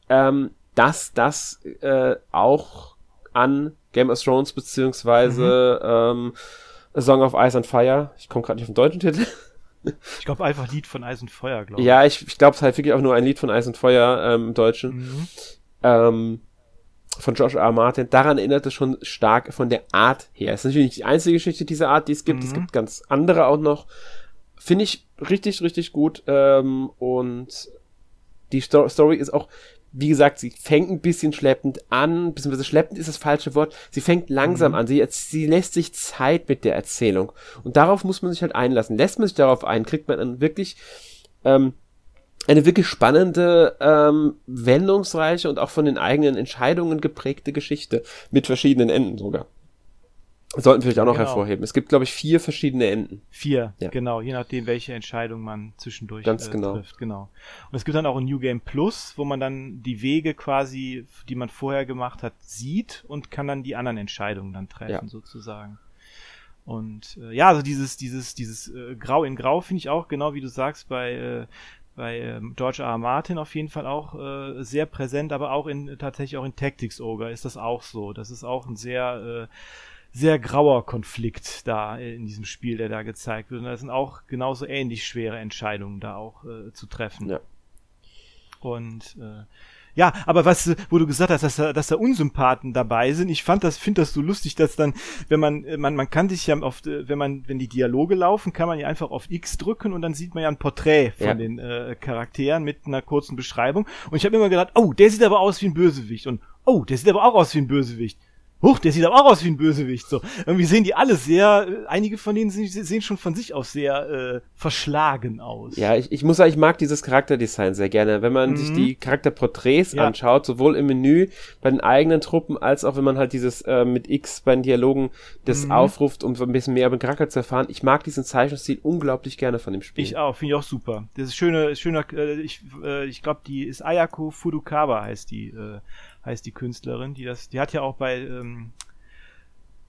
ähm, dass das äh, auch an Game of Thrones beziehungsweise mhm. ähm, A Song of Ice and Fire, ich komme gerade nicht auf den deutschen Titel, ich glaube einfach Lied von Eis und Feuer, glaube ich. Ja, ich, ich glaube es halt wirklich auch nur ein Lied von Eis und Feuer ähm, im Deutschen. Mhm. Ähm, von Josh R. Martin. Daran erinnert es schon stark von der Art her. Es ist natürlich nicht die einzige Geschichte dieser Art, die es gibt. Mhm. Es gibt ganz andere auch noch. Finde ich richtig, richtig gut. Ähm, und die Sto Story ist auch wie gesagt, sie fängt ein bisschen schleppend an, beziehungsweise schleppend ist das falsche Wort. Sie fängt langsam mhm. an. Sie, sie lässt sich Zeit mit der Erzählung. Und darauf muss man sich halt einlassen. Lässt man sich darauf ein, kriegt man dann wirklich ähm, eine wirklich spannende, ähm, wendungsreiche und auch von den eigenen Entscheidungen geprägte Geschichte mit verschiedenen Enden sogar. Sollten wir vielleicht auch noch genau. hervorheben. Es gibt, glaube ich, vier verschiedene Enden. Vier, ja. genau, je nachdem, welche Entscheidung man zwischendurch Ganz äh, genau. trifft. Genau. Und es gibt dann auch ein New Game Plus, wo man dann die Wege quasi, die man vorher gemacht hat, sieht und kann dann die anderen Entscheidungen dann treffen, ja. sozusagen. Und äh, ja, also dieses, dieses, dieses äh, Grau in Grau finde ich auch, genau wie du sagst, bei, äh, bei ähm, George R. R. Martin auf jeden Fall auch äh, sehr präsent, aber auch in tatsächlich auch in Tactics Ogre ist das auch so. Das ist auch ein sehr äh, sehr grauer Konflikt da in diesem Spiel, der da gezeigt wird. Und da sind auch genauso ähnlich schwere Entscheidungen da auch äh, zu treffen. Ja. Und äh, ja, aber was, wo du gesagt hast, dass da, dass da Unsympathen dabei sind, ich fand das, finde das so lustig, dass dann, wenn man, man, man kann sich ja oft, wenn man, wenn die Dialoge laufen, kann man ja einfach auf X drücken und dann sieht man ja ein Porträt von ja. den äh, Charakteren mit einer kurzen Beschreibung. Und ich habe immer gedacht, oh, der sieht aber aus wie ein Bösewicht und oh, der sieht aber auch aus wie ein Bösewicht huch, der sieht aber auch aus wie ein Bösewicht. So, irgendwie sehen die alle sehr, äh, einige von denen sehen schon von sich aus sehr äh, verschlagen aus. Ja, ich, ich muss sagen, ich mag dieses Charakterdesign sehr gerne. Wenn man mhm. sich die Charakterporträts ja. anschaut, sowohl im Menü bei den eigenen Truppen, als auch wenn man halt dieses äh, mit X bei den Dialogen das mhm. aufruft, um so ein bisschen mehr über den Charakter zu erfahren. Ich mag diesen Zeichenstil unglaublich gerne von dem Spiel. Ich auch, finde ich auch super. Das ist schöne, schöner, äh, ich, äh, ich glaube, die ist Ayako Furukawa heißt die. Äh, heißt die Künstlerin, die das, die hat ja auch bei ähm,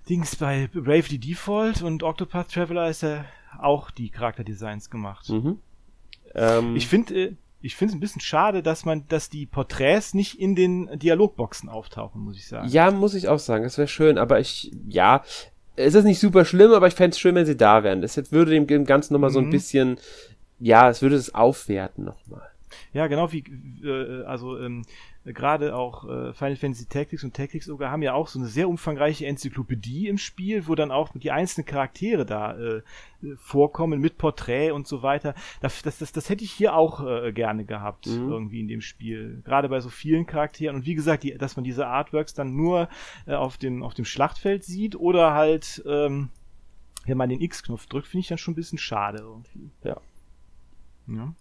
Dings bei Bravely Default und Octopath Traveler ist ja auch die Charakterdesigns gemacht. Mhm. Ähm, ich finde, äh, ich finde es ein bisschen schade, dass man, dass die Porträts nicht in den Dialogboxen auftauchen, muss ich sagen. Ja, muss ich auch sagen. Das wäre schön, aber ich, ja, es ist nicht super schlimm, aber ich fände es schön, wenn sie da wären. Das würde dem Ganzen nochmal mhm. so ein mhm. bisschen, ja, es würde es aufwerten nochmal. Ja, genau wie, äh, also ähm, gerade auch äh, Final Fantasy Tactics und Tactics sogar haben ja auch so eine sehr umfangreiche Enzyklopädie im Spiel, wo dann auch die einzelnen Charaktere da äh, vorkommen mit Porträt und so weiter. Das, das, das, das hätte ich hier auch äh, gerne gehabt, mhm. irgendwie in dem Spiel. Gerade bei so vielen Charakteren. Und wie gesagt, die, dass man diese Artworks dann nur äh, auf, dem, auf dem Schlachtfeld sieht oder halt, ähm, wenn man den X-Knopf drückt, finde ich dann schon ein bisschen schade irgendwie. Ja. Ja.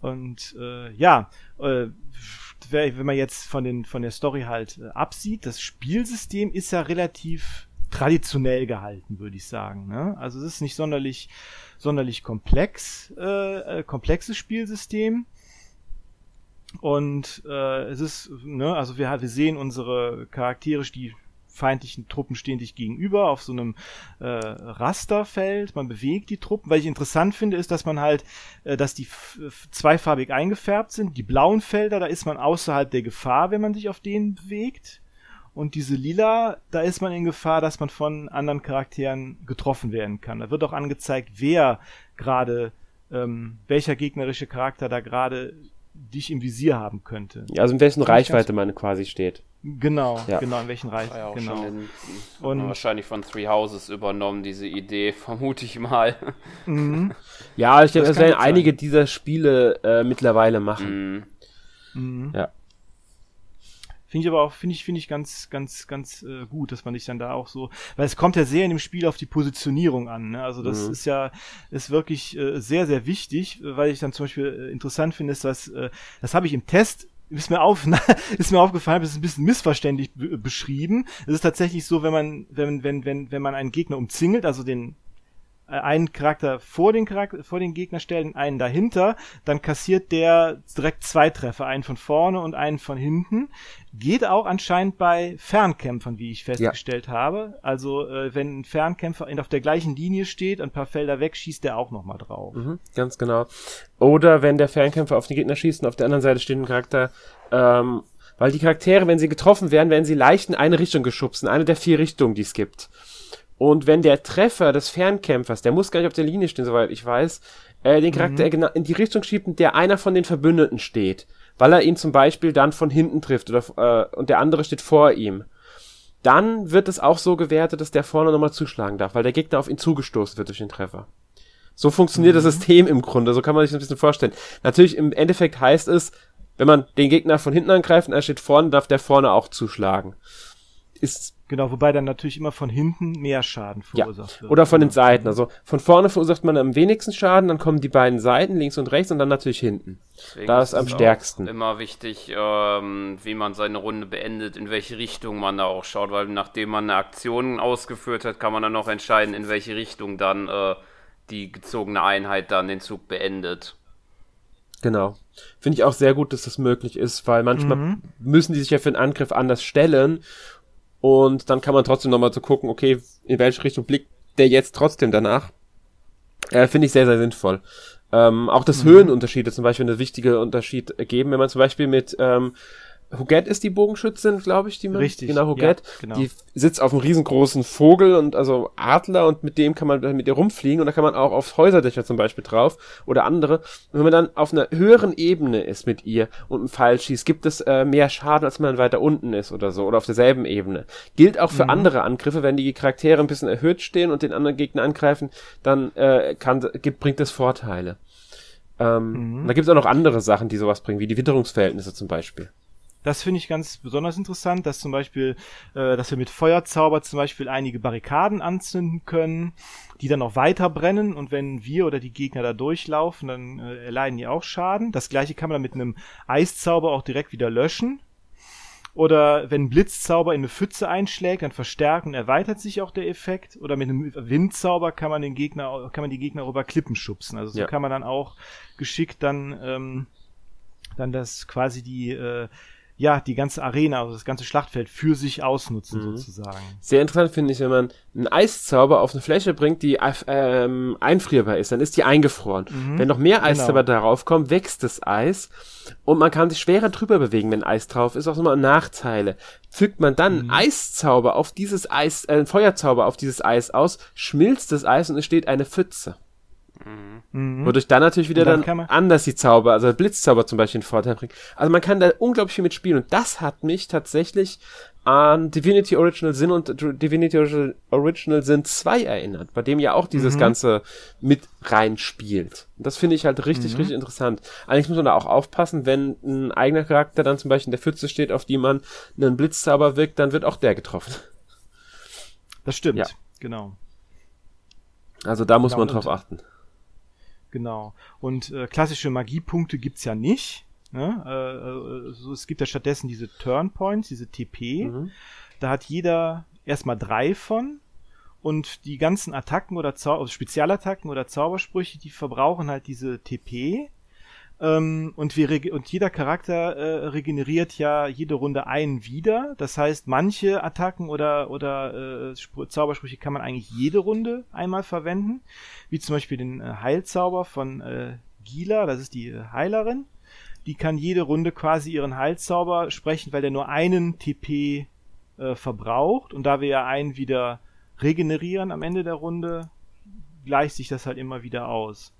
Und äh, ja, äh, wenn man jetzt von, den, von der Story halt äh, absieht, das Spielsystem ist ja relativ traditionell gehalten, würde ich sagen. Ne? Also es ist nicht sonderlich, sonderlich komplex, äh, äh, komplexes Spielsystem. Und äh, es ist, ne, also wir, wir sehen unsere Charaktere, die feindlichen Truppen stehen dich gegenüber auf so einem äh, Rasterfeld. Man bewegt die Truppen. Was ich interessant finde, ist, dass man halt, äh, dass die zweifarbig eingefärbt sind. Die blauen Felder, da ist man außerhalb der Gefahr, wenn man sich auf denen bewegt. Und diese lila, da ist man in Gefahr, dass man von anderen Charakteren getroffen werden kann. Da wird auch angezeigt, wer gerade, ähm, welcher gegnerische Charakter da gerade dich im Visier haben könnte. Ja, also in welchen Reichweite man quasi steht. Genau, ja. genau, in welchen Reichen. Ja genau. In, und wahrscheinlich von Three Houses übernommen, diese Idee, vermute ich mal. Mhm. Ja, ich denke, das, das werden einige dieser Spiele äh, mittlerweile machen. Mhm. Mhm. Ja. Finde ich aber auch, finde ich, finde ich ganz, ganz, ganz äh, gut, dass man sich dann da auch so, weil es kommt ja sehr in dem Spiel auf die Positionierung an. Ne? Also das mhm. ist ja, ist wirklich äh, sehr, sehr wichtig, weil ich dann zum Beispiel äh, interessant finde, ist, dass, äh, das habe ich im Test ist mir auf, ist mir aufgefallen, das ist ein bisschen missverständlich beschrieben. Es ist tatsächlich so, wenn man, wenn, wenn, wenn, wenn man einen Gegner umzingelt, also den, einen Charakter vor den Charakter, vor den Gegner stellen, einen dahinter, dann kassiert der direkt zwei Treffer, einen von vorne und einen von hinten. Geht auch anscheinend bei Fernkämpfern, wie ich festgestellt ja. habe. Also äh, wenn ein Fernkämpfer auf der gleichen Linie steht, ein paar Felder weg, schießt der auch nochmal drauf. Mhm, ganz genau. Oder wenn der Fernkämpfer auf den Gegner schießt und auf der anderen Seite steht ein Charakter, ähm, weil die Charaktere, wenn sie getroffen werden, werden sie leicht in eine Richtung geschubst, in eine der vier Richtungen, die es gibt. Und wenn der Treffer des Fernkämpfers, der muss gar nicht auf der Linie stehen, soweit ich weiß, äh, den Charakter mhm. in die Richtung schiebt, in der einer von den Verbündeten steht, weil er ihn zum Beispiel dann von hinten trifft oder äh, und der andere steht vor ihm, dann wird es auch so gewertet, dass der vorne nochmal zuschlagen darf, weil der Gegner auf ihn zugestoßen wird durch den Treffer. So funktioniert mhm. das System im Grunde, so kann man sich das ein bisschen vorstellen. Natürlich im Endeffekt heißt es, wenn man den Gegner von hinten angreift und er steht vorne, darf der vorne auch zuschlagen. Ist Genau, wobei dann natürlich immer von hinten mehr Schaden verursacht ja. wird. Oder von den Seiten. Also von vorne verursacht man am wenigsten Schaden, dann kommen die beiden Seiten, links und rechts, und dann natürlich hinten. Deswegen da ist, ist am stärksten. Immer wichtig, ähm, wie man seine Runde beendet, in welche Richtung man da auch schaut, weil nachdem man eine Aktion ausgeführt hat, kann man dann noch entscheiden, in welche Richtung dann äh, die gezogene Einheit dann den Zug beendet. Genau. Finde ich auch sehr gut, dass das möglich ist, weil manchmal mhm. müssen die sich ja für einen Angriff anders stellen und dann kann man trotzdem nochmal so gucken, okay, in welche Richtung blickt der jetzt trotzdem danach. Äh, Finde ich sehr, sehr sinnvoll. Ähm, auch das mhm. Höhenunterschiede zum Beispiel eine wichtige Unterschied geben, wenn man zum Beispiel mit ähm, Huguette ist die Bogenschützin, glaube ich, die man. Richtig. Genau, Huguette. Ja, genau. Die sitzt auf einem riesengroßen Vogel und also Adler und mit dem kann man mit ihr rumfliegen und da kann man auch auf Häuserdächer zum Beispiel drauf oder andere. Und wenn man dann auf einer höheren Ebene ist mit ihr und einen Pfeil schießt, gibt es äh, mehr Schaden, als wenn man weiter unten ist oder so oder auf derselben Ebene. Gilt auch für mhm. andere Angriffe, wenn die Charaktere ein bisschen erhöht stehen und den anderen Gegner angreifen, dann äh, kann, gibt, bringt das Vorteile. Ähm, mhm. Da gibt es auch noch andere Sachen, die sowas bringen, wie die Witterungsverhältnisse zum Beispiel. Das finde ich ganz besonders interessant, dass zum Beispiel, äh, dass wir mit Feuerzauber zum Beispiel einige Barrikaden anzünden können, die dann auch weiter brennen und wenn wir oder die Gegner da durchlaufen, dann äh, erleiden die auch Schaden. Das gleiche kann man dann mit einem Eiszauber auch direkt wieder löschen. Oder wenn ein Blitzzauber in eine Pfütze einschlägt, dann verstärkt und erweitert sich auch der Effekt. Oder mit einem Windzauber kann man den Gegner, kann man die Gegner über Klippen schubsen. Also so ja. kann man dann auch geschickt dann, ähm, dann das quasi die äh, ja, die ganze Arena, also das ganze Schlachtfeld für sich ausnutzen, mhm. sozusagen. Sehr interessant finde ich, wenn man einen Eiszauber auf eine Fläche bringt, die ähm, einfrierbar ist, dann ist die eingefroren. Mhm. Wenn noch mehr Eiszauber genau. darauf kommen, wächst das Eis und man kann sich schwerer drüber bewegen, wenn Eis drauf ist, auch nochmal Nachteile. Fügt man dann mhm. Eiszauber auf dieses Eis, äh, Feuerzauber auf dieses Eis aus, schmilzt das Eis und es steht eine Pfütze. Mhm. Wodurch dann natürlich wieder dann, dann anders die Zauber, also Blitzzauber zum Beispiel einen Vorteil bringt. Also man kann da unglaublich viel mitspielen und das hat mich tatsächlich an Divinity Original Sin und Divinity Original Sin 2 erinnert, bei dem ja auch dieses mhm. Ganze mit reinspielt. Und das finde ich halt richtig, mhm. richtig interessant. Allerdings muss man da auch aufpassen, wenn ein eigener Charakter dann zum Beispiel in der Pfütze steht, auf die man einen Blitzzauber wirkt, dann wird auch der getroffen. Das stimmt, ja. genau. Also da muss genau, man drauf achten. Genau. Und äh, klassische Magiepunkte gibt's ja nicht. Ne? Äh, also es gibt ja stattdessen diese Turn Points, diese TP. Mhm. Da hat jeder erstmal drei von. Und die ganzen Attacken oder Zau also Spezialattacken oder Zaubersprüche, die verbrauchen halt diese TP. Ähm, und, wir und jeder Charakter äh, regeneriert ja jede Runde einen wieder. Das heißt, manche Attacken oder, oder äh, Zaubersprüche kann man eigentlich jede Runde einmal verwenden. Wie zum Beispiel den äh, Heilzauber von äh, Gila, das ist die äh, Heilerin. Die kann jede Runde quasi ihren Heilzauber sprechen, weil der nur einen TP äh, verbraucht. Und da wir ja einen wieder regenerieren am Ende der Runde, gleicht sich das halt immer wieder aus.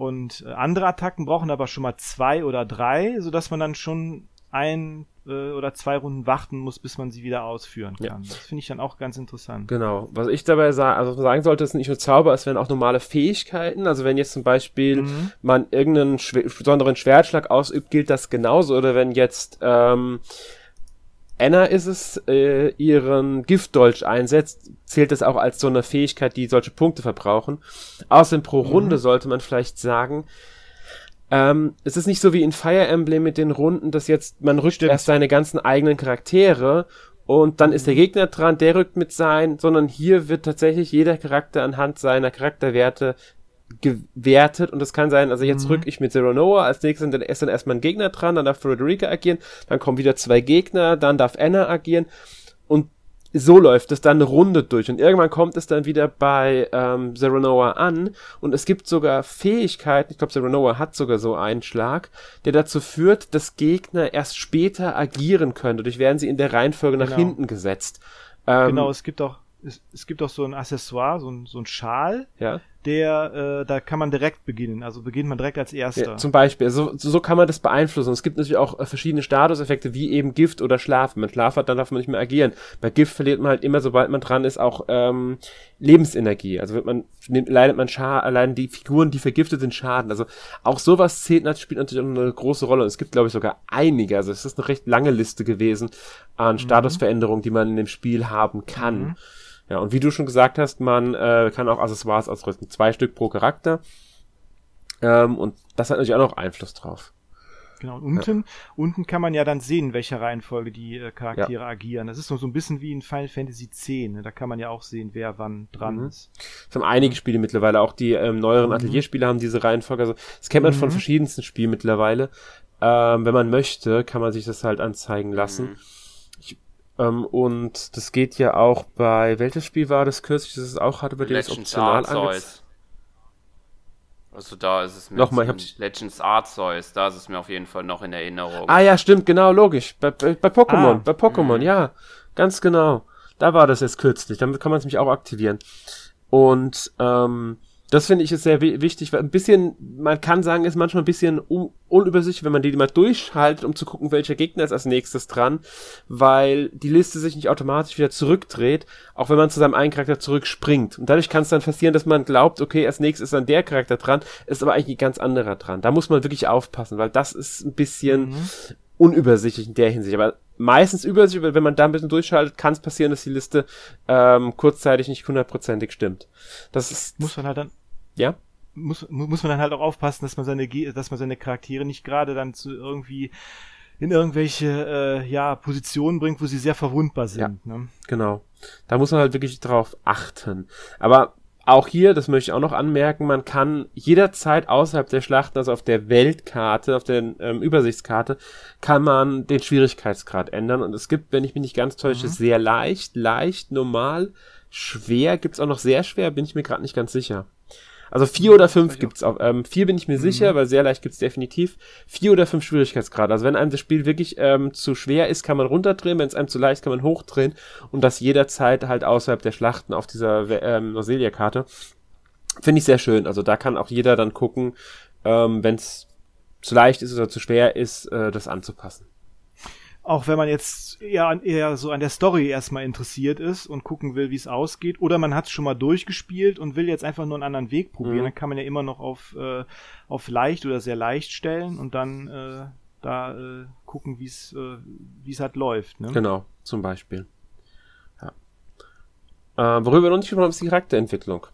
Und äh, andere Attacken brauchen aber schon mal zwei oder drei, sodass man dann schon ein äh, oder zwei Runden warten muss, bis man sie wieder ausführen kann. Ja. Das finde ich dann auch ganz interessant. Genau. Was ich dabei sa also sagen sollte, ist nicht nur Zauber, es werden auch normale Fähigkeiten. Also wenn jetzt zum Beispiel mhm. man irgendeinen schw besonderen Schwertschlag ausübt, gilt das genauso. Oder wenn jetzt ähm, Anna ist es, äh, ihren Giftdolch einsetzt, zählt es auch als so eine Fähigkeit, die solche Punkte verbrauchen. Außerdem pro mhm. Runde sollte man vielleicht sagen, ähm, es ist nicht so wie in Fire Emblem mit den Runden, dass jetzt man rückt Stimmt. erst seine ganzen eigenen Charaktere und dann ist der mhm. Gegner dran, der rückt mit sein, sondern hier wird tatsächlich jeder Charakter anhand seiner Charakterwerte gewertet und es kann sein, also jetzt mhm. rück ich mit Zero Noah, als nächstes dann ist dann erstmal ein Gegner dran, dann darf Frederica agieren, dann kommen wieder zwei Gegner, dann darf Anna agieren und so läuft es dann eine Runde durch und irgendwann kommt es dann wieder bei ähm, Zero Noah an und es gibt sogar Fähigkeiten, ich glaube Zero Noah hat sogar so einen Schlag, der dazu führt, dass Gegner erst später agieren können, dadurch werden sie in der Reihenfolge genau. nach hinten gesetzt. Ähm, genau, es gibt auch es, es gibt auch so ein Accessoire, so ein, so ein Schal, ja. Der, äh, da kann man direkt beginnen. Also beginnt man direkt als erster. Ja, zum Beispiel, so, so kann man das beeinflussen. Es gibt natürlich auch äh, verschiedene Statuseffekte, wie eben Gift oder Schlaf. Wenn man Schlaf hat, dann darf man nicht mehr agieren. Bei Gift verliert man halt immer, sobald man dran ist, auch ähm, Lebensenergie. Also wird man, leidet man Schaden, allein die Figuren, die vergiftet sind, Schaden. Also auch sowas zählt spielt natürlich auch eine große Rolle. Und es gibt, glaube ich, sogar einige. Also es ist eine recht lange Liste gewesen an mhm. Statusveränderungen, die man in dem Spiel haben kann. Mhm. Ja, und wie du schon gesagt hast, man äh, kann auch Accessoires ausrüsten. Zwei Stück pro Charakter. Ähm, und das hat natürlich auch noch Einfluss drauf. Genau, und unten, ja. unten kann man ja dann sehen, in welcher Reihenfolge die äh, Charaktere ja. agieren. Das ist so, so ein bisschen wie in Final Fantasy X. Ne? Da kann man ja auch sehen, wer wann dran mhm. ist. Es haben einige Spiele mittlerweile, auch die ähm, neueren mhm. Atelierspiele haben diese Reihenfolge. Also das kennt man mhm. von verschiedensten Spielen mittlerweile. Ähm, wenn man möchte, kann man sich das halt anzeigen lassen. Mhm. Ähm, und das geht ja auch bei, welches Spiel war das kürzlich, das es auch hatte, bei dem es Legends optional Arceus. Also da ist es mir Nochmal, ich zumindest- Legends Arceus, da ist es mir auf jeden Fall noch in Erinnerung. Ah ja, stimmt, genau, logisch. Bei, bei, bei Pokémon, Ah. bei Pokémon, Mhm. ja, ganz genau. Da war das jetzt kürzlich, damit kann man es nämlich auch aktivieren. Und ähm, das finde ich ist sehr wi- wichtig, weil ein bisschen, man kann sagen, ist manchmal ein bisschen un unübersichtlich, wenn man die mal durchhaltet, um zu gucken, welcher Gegner ist als nächstes dran, weil die Liste sich nicht automatisch wieder zurückdreht, auch wenn man zu seinem einen Charakter zurückspringt. Und dadurch kann es dann passieren, dass man glaubt, okay, als nächstes ist dann der Charakter dran, ist aber eigentlich ein ganz anderer dran. Da muss man wirklich aufpassen, weil das ist ein bisschen Mhm. unübersichtlich in der Hinsicht. Aber meistens übersichtlich, wenn man da ein bisschen durchschaltet, kann es passieren, dass die Liste ähm, kurzzeitig nicht hundertprozentig stimmt. Das ist, Muss man halt dann ja, muss, mu- muss man dann halt auch aufpassen, dass man seine, dass man seine Charaktere nicht gerade dann zu irgendwie in irgendwelche äh, ja, Positionen bringt, wo sie sehr verwundbar sind. Ne? genau. Da muss man halt wirklich drauf achten. Aber auch hier, das möchte ich auch noch anmerken, man kann jederzeit außerhalb der Schlachten, also auf der Weltkarte, auf der ähm, Übersichtskarte, kann man den Schwierigkeitsgrad ändern. Und es gibt, wenn ich mich nicht ganz täusche, Mhm. sehr leicht, leicht, normal, schwer, gibt's auch noch sehr schwer, bin ich mir gerade nicht ganz sicher. Also vier oder fünf gibt's auch. Ähm, vier bin ich mir sicher, weil sehr leicht gibt's definitiv. Vier oder fünf Schwierigkeitsgrade. Also wenn einem das Spiel wirklich ähm, zu schwer ist, kann man runterdrehen. Wenn es einem zu leicht, kann man hochdrehen. Und das jederzeit halt außerhalb der Schlachten auf dieser ähm, Noselia-Karte. Finde ich sehr schön. Also da kann auch jeder dann gucken, ähm, wenn es zu leicht ist oder zu schwer ist, äh, das anzupassen. Auch wenn man jetzt eher, an- eher so an der Story erstmal interessiert ist und gucken will, wie es ausgeht, oder man hat es schon mal durchgespielt und will jetzt einfach nur einen anderen Weg probieren, Mhm. dann kann man ja immer noch auf, äh, auf leicht oder sehr leicht stellen und dann äh, da äh, gucken, wie es äh, wie es halt läuft. Ne? Genau, zum Beispiel. Ja. Äh, worüber wir noch nicht gesprochen haben, ist die Charakterentwicklung.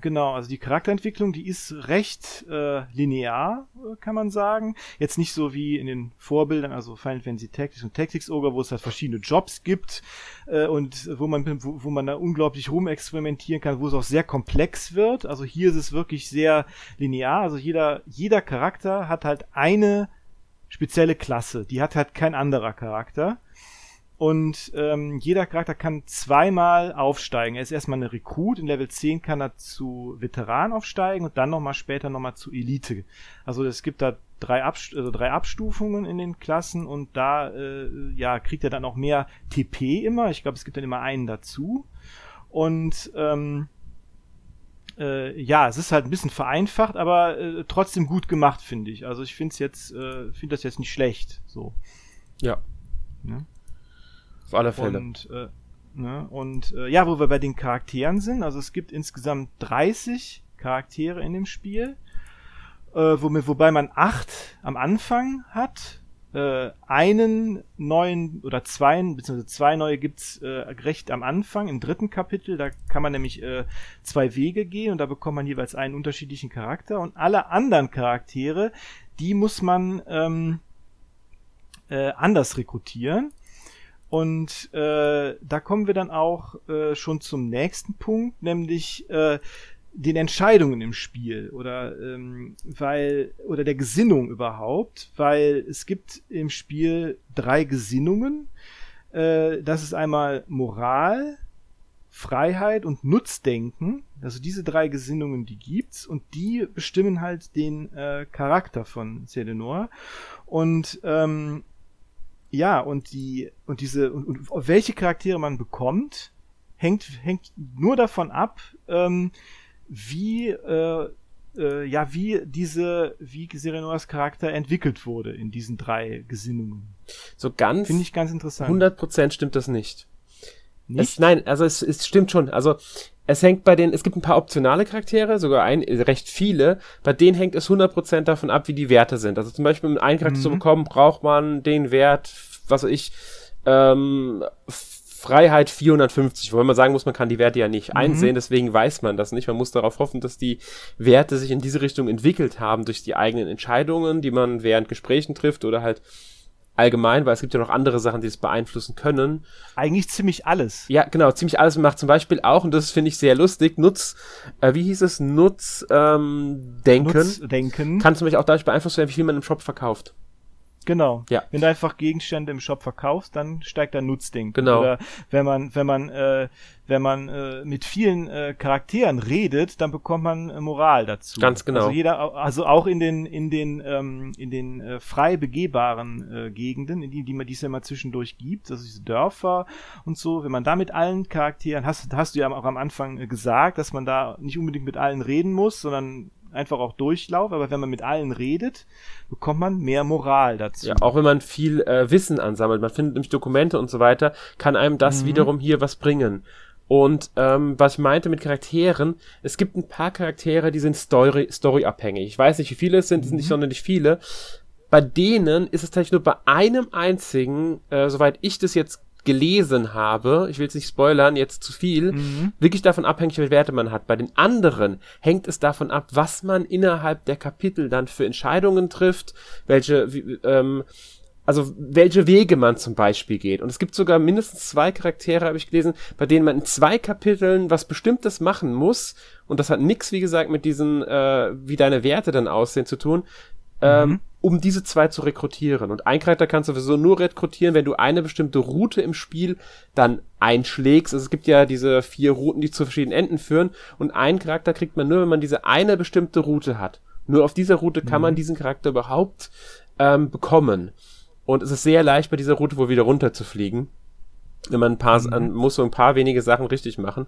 Genau, also die Charakterentwicklung, die ist recht äh, linear, äh, kann man sagen. Jetzt nicht so wie in den Vorbildern, also Final Fantasy Tactics und Tactics Ogre, wo es halt verschiedene Jobs gibt äh, und wo man wo, wo man da unglaublich rumexperimentieren kann, wo es auch sehr komplex wird. Also hier ist es wirklich sehr linear. Also jeder jeder Charakter hat halt eine spezielle Klasse, die hat halt kein anderer Charakter. Und ähm, jeder Charakter kann zweimal aufsteigen. Er ist erstmal eine Rekrut. In Level 10 kann er zu Veteran aufsteigen und dann nochmal später nochmal zu Elite. Also es gibt da drei, Abst also drei Abstufungen in den Klassen und da äh, ja, kriegt er dann auch mehr TP immer. Ich glaube, es gibt dann immer einen dazu. Und ähm, äh, ja, es ist halt ein bisschen vereinfacht, aber äh, trotzdem gut gemacht, finde ich. Also ich finde es jetzt, äh, finde das jetzt nicht schlecht. So. Ja. Ne? Auf alle Fälle. Und, äh, ne, und äh, ja, wo wir bei den Charakteren sind, also es gibt insgesamt 30 Charaktere in dem Spiel, äh, womit, wobei man acht am Anfang hat. Äh, einen neuen oder zwei, beziehungsweise zwei neue gibt's äh, recht am Anfang, im dritten Kapitel. Da kann man nämlich äh, zwei Wege gehen und da bekommt man jeweils einen unterschiedlichen Charakter. Und alle anderen Charaktere, die muss man ähm, äh, anders rekrutieren. Und äh, da kommen wir dann auch äh, schon zum nächsten Punkt, nämlich äh, den Entscheidungen im Spiel oder ähm, weil oder der Gesinnung überhaupt, weil es gibt im Spiel drei Gesinnungen. Äh, das ist einmal Moral, Freiheit und Nutzdenken. Also diese drei Gesinnungen, die gibt's und die bestimmen halt den äh, Charakter von Selenor. Und ähm, ja, und die, und diese, und, und welche Charaktere man bekommt, hängt, hängt nur davon ab, ähm, wie, äh, äh, ja, wie diese, wie Serenors Charakter entwickelt wurde in diesen drei Gesinnungen. So ganz Finde ich ganz interessant. 100% stimmt das nicht. Nicht? Es, nein, also es, es stimmt schon. Also es hängt bei den, es gibt ein paar optionale Charaktere, sogar ein, recht viele. Bei denen hängt es 100% davon ab, wie die Werte sind. Also zum Beispiel, um einen Charakter Mhm. zu bekommen, braucht man den Wert, was weiß ich, ähm, Freiheit 450, wobei man sagen muss, man kann die Werte ja nicht Mhm. einsehen, deswegen weiß man das nicht. Man muss darauf hoffen, dass die Werte sich in diese Richtung entwickelt haben durch die eigenen Entscheidungen, die man während Gesprächen trifft oder halt allgemein, weil es gibt ja noch andere Sachen, die es beeinflussen können. Eigentlich ziemlich alles. Ja, genau, ziemlich alles macht zum Beispiel auch, und das finde ich sehr lustig, Nutz, äh, wie hieß es, Nutz, ähm, Denken, Nutzdenken. kann zum Beispiel auch dadurch beeinflusst werden, wie viel man im Shop verkauft. Genau. Ja. Wenn du einfach Gegenstände im Shop verkaufst, dann steigt dein Nutzding. Genau. Oder wenn man, wenn man, äh, wenn man äh, mit vielen äh, Charakteren redet, dann bekommt man äh, Moral dazu. Ganz genau. Also jeder, also auch in den, in den, ähm, in den äh, frei begehbaren äh, Gegenden, in die, die man die es ja immer zwischendurch gibt, also diese Dörfer und so, wenn man da mit allen Charakteren, hast, hast du ja auch am Anfang äh, gesagt, dass man da nicht unbedingt mit allen reden muss, sondern einfach auch Durchlauf, aber wenn man mit allen redet, bekommt man mehr Moral dazu. Ja, auch wenn man viel äh, Wissen ansammelt, man findet nämlich Dokumente und so weiter, kann einem das Mhm. wiederum hier was bringen. Und ähm, was ich meinte mit Charakteren, es gibt ein paar Charaktere, die sind Story, storyabhängig. Ich weiß nicht, wie viele es sind, es sind nicht sonderlich viele. Bei denen ist es tatsächlich nur bei einem einzigen, äh, soweit ich das jetzt gelesen habe, ich will jetzt nicht spoilern, jetzt zu viel, Mhm. wirklich davon abhängig, welche Werte man hat. Bei den anderen hängt es davon ab, was man innerhalb der Kapitel dann für Entscheidungen trifft, welche, wie, ähm, also welche Wege man zum Beispiel geht. Und es gibt sogar mindestens zwei Charaktere, habe ich gelesen, bei denen man in zwei Kapiteln was Bestimmtes machen muss. Und das hat nix, wie gesagt, mit diesen, äh, wie deine Werte dann aussehen zu tun, ähm, um diese zwei zu rekrutieren. Und ein Charakter kannst du sowieso nur rekrutieren, wenn du eine bestimmte Route im Spiel dann einschlägst. Also es gibt ja diese vier Routen, die zu verschiedenen Enden führen. Und einen Charakter kriegt man nur, wenn man diese eine bestimmte Route hat. Nur auf dieser Route kann man diesen Charakter überhaupt ähm, bekommen. Und es ist sehr leicht, bei dieser Route wohl wieder runter zu fliegen. Wenn man ein paar, man muss so ein paar wenige Sachen richtig machen.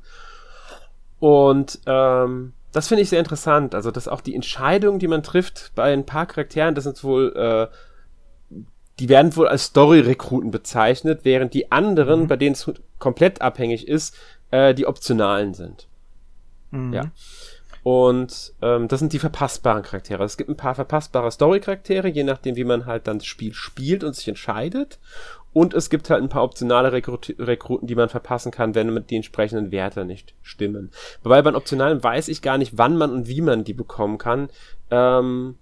Und ähm, das finde ich sehr interessant. Also, dass auch die Entscheidungen, die man trifft bei ein paar Charakteren, das sind wohl, äh, die werden wohl als Story-Rekruten bezeichnet, während die anderen, bei denen es komplett abhängig ist, äh, die optionalen sind. Mhm. Ja. Und ähm, das sind die verpassbaren Charaktere. Es gibt ein paar verpassbare Story-Charaktere, je nachdem, wie man halt dann das Spiel spielt und sich entscheidet. Und es gibt halt ein paar optionale Rekrut Rekruten, die man verpassen kann, wenn mit die entsprechenden Werte nicht stimmen. Wobei bei den optionalen weiß ich gar nicht, wann man und wie man die bekommen kann. Ähm,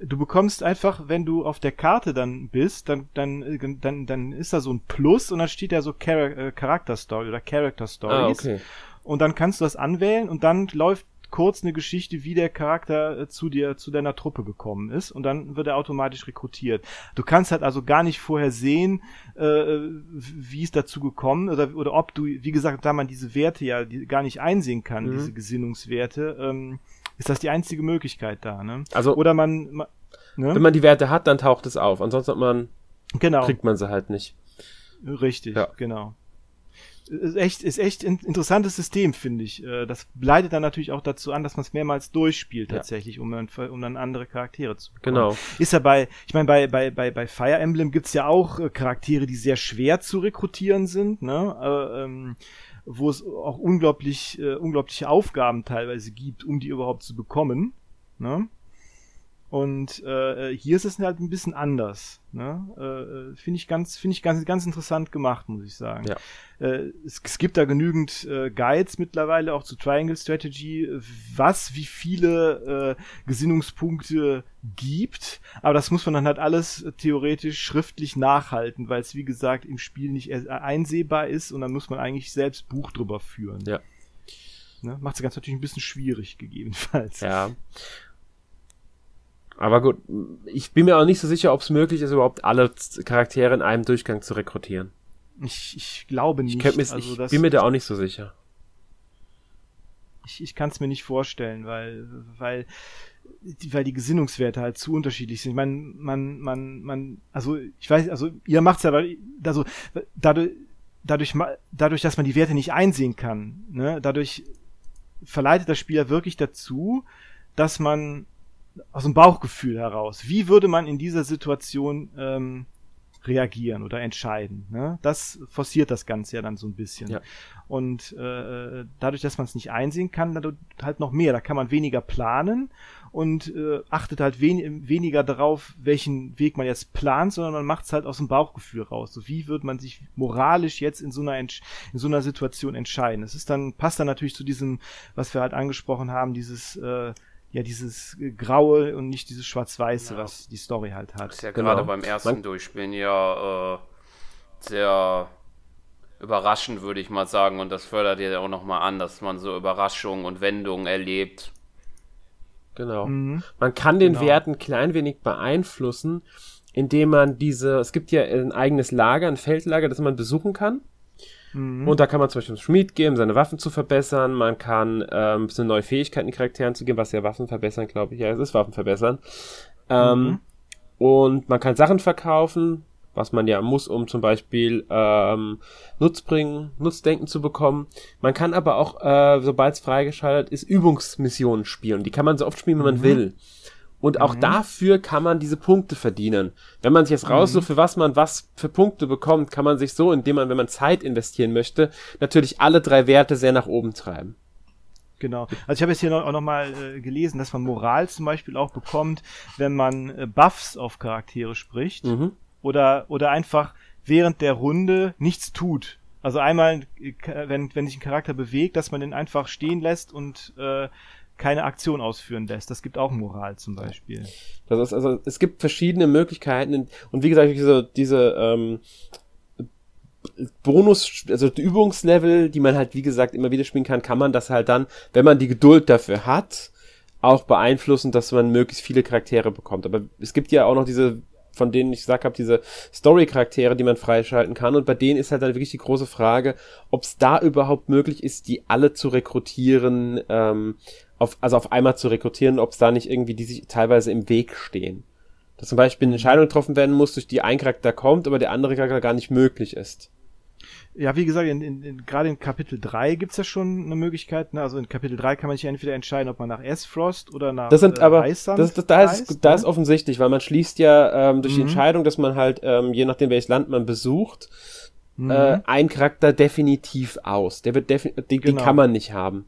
Du bekommst einfach, wenn du auf der Karte dann bist, dann, dann, dann, dann ist da so ein Plus und dann steht da so Char äh, Charakter Story oder Character Stories. ah, okay. Und dann kannst du das anwählen und dann läuft kurz eine Geschichte, wie der Charakter äh, zu dir, zu deiner Truppe gekommen ist und dann wird er automatisch rekrutiert. Du kannst halt also gar nicht vorher sehen, äh, wie es dazu gekommen oder, oder ob du, wie gesagt, da man diese Werte ja die, gar nicht einsehen kann, Mhm. diese Gesinnungswerte, ähm, ist das die einzige Möglichkeit da, ne? Also, Oder man, ma- ne? wenn man die Werte hat, dann taucht es auf. Ansonsten hat man, genau. kriegt man sie halt nicht. Richtig, Ja. genau. Ist echt, ist echt ein interessantes System, finde ich. Äh, Das leitet dann natürlich auch dazu an, dass man es mehrmals durchspielt Ja. tatsächlich, um dann, um dann andere Charaktere zu bekommen. Genau. Ist ja bei, ich meine, bei, bei, bei, bei Fire Emblem gibt's ja auch äh, Charaktere, die sehr schwer zu rekrutieren sind, ne? Äh, ähm, wo es auch unglaublich, äh, unglaubliche Aufgaben teilweise gibt, um die überhaupt zu bekommen. Ne? Und äh, hier ist es halt ein bisschen anders. Ne? Äh, finde ich ganz, finde ich ganz, ganz interessant gemacht, muss ich sagen. Ja. Äh, es, es gibt da genügend äh, Guides mittlerweile auch zu Triangle Strategy, was wie viele äh, Gesinnungspunkte gibt. Aber das muss man dann halt alles äh, theoretisch schriftlich nachhalten, weil es wie gesagt im Spiel nicht äh, einsehbar ist und dann muss man eigentlich selbst Buch drüber führen. Ja. Ne? Macht es ganz natürlich ein bisschen schwierig gegebenenfalls. Ja. Aber gut, ich bin mir auch nicht so sicher, ob es möglich ist, überhaupt alle Charaktere in einem Durchgang zu rekrutieren. Ich, ich glaube nicht. Ich, mir, also ich das, bin mir da auch nicht so sicher. ich, ich kann es mir nicht vorstellen, weil, weil, die- weil die Gesinnungswerte halt zu unterschiedlich sind. Ich meine, man, man, man, also ich weiß, also ihr macht's ja, weil, also dadurch, dadurch, dadurch, dass man die Werte nicht einsehen kann, ne, dadurch verleitet das Spiel ja wirklich dazu, dass man aus dem Bauchgefühl heraus, wie würde man in dieser Situation ähm, reagieren oder entscheiden. Ne? Das forciert das Ganze ja dann so ein bisschen. Ja. Und äh, dadurch, dass man es nicht einsehen kann, dadurch halt noch mehr. Da kann man weniger planen und äh, achtet halt wen weniger darauf, welchen Weg man jetzt plant, sondern man macht es halt aus dem Bauchgefühl raus. So wie wird man sich moralisch jetzt in so einer Entsch in so einer Situation entscheiden? Es ist dann passt dann natürlich zu diesem, was wir halt angesprochen haben, dieses äh, ja dieses äh, graue und nicht dieses schwarz-weiße, Ja. was die Story halt hat. ist ja Genau. gerade beim ersten Man- Durchspielen ja äh, sehr überraschend, würde ich mal sagen. Und das fördert ja auch nochmal an, dass man so Überraschungen und Wendungen erlebt. Genau. Mhm. Man kann den Genau. Wert ein klein wenig beeinflussen, indem man diese, es gibt ja ein eigenes Lager, ein Feldlager, das man besuchen kann. Mhm. Und da kann man zum Beispiel zum Schmied gehen, seine Waffen zu verbessern. Man kann ähm, bisschen neue Fähigkeiten den Charakteren zu geben, was ja Waffen verbessern, glaube ich. Ja, es ist Waffen verbessern. Ähm, mhm. Und man kann Sachen verkaufen, was man ja muss, um zum Beispiel ähm, Nutzbringen, Nutzdenken zu bekommen. Man kann aber auch, äh, sobald es freigeschaltet ist, Übungsmissionen spielen. Die kann man so oft spielen, wie man mhm. will. Und auch mhm. dafür kann man diese Punkte verdienen. Wenn man sich jetzt raussucht, mhm. für was man was für Punkte bekommt, kann man sich so, indem man, wenn man Zeit investieren möchte, natürlich alle drei Werte sehr nach oben treiben. Genau. Also ich habe jetzt hier noch, auch noch mal äh, gelesen, dass man Moral zum Beispiel auch bekommt, wenn man äh, Buffs auf Charaktere spricht mhm. oder oder einfach während der Runde nichts tut. Also einmal, äh, wenn wenn sich ein Charakter bewegt, dass man den einfach stehen lässt und äh, keine Aktion ausführen lässt. Das gibt auch Moral zum Beispiel. Das ist also, es gibt verschiedene Möglichkeiten und wie gesagt, diese, diese ähm, Bonus, also Übungslevel, die man halt wie gesagt immer wieder spielen kann, kann man das halt dann, wenn man die Geduld dafür hat, auch beeinflussen, dass man möglichst viele Charaktere bekommt. Aber es gibt ja auch noch diese von denen ich gesagt habe, diese Story-Charaktere, die man freischalten kann. Und bei denen ist halt dann wirklich die große Frage, ob es da überhaupt möglich ist, die alle zu rekrutieren, ähm, auf, also auf einmal zu rekrutieren, ob es da nicht irgendwie die sich teilweise im Weg stehen. Dass zum Beispiel eine Entscheidung getroffen werden muss, durch die ein Charakter kommt, aber der andere Charakter gar nicht möglich ist. Ja, wie gesagt, in, in, in, gerade in Kapitel 3 gibt's ja schon eine Möglichkeit. Ne? Also in Kapitel 3 kann man sich entweder entscheiden, ob man nach S-Frost oder nach das sind, äh, aber das, das, da, ist, reist, da ist ne? offensichtlich, weil man schließt ja ähm, durch mhm. die Entscheidung, dass man halt, ähm, je nachdem welches Land man besucht, mhm. äh, ein Charakter definitiv aus. Der wird defi die, genau. die kann man nicht haben.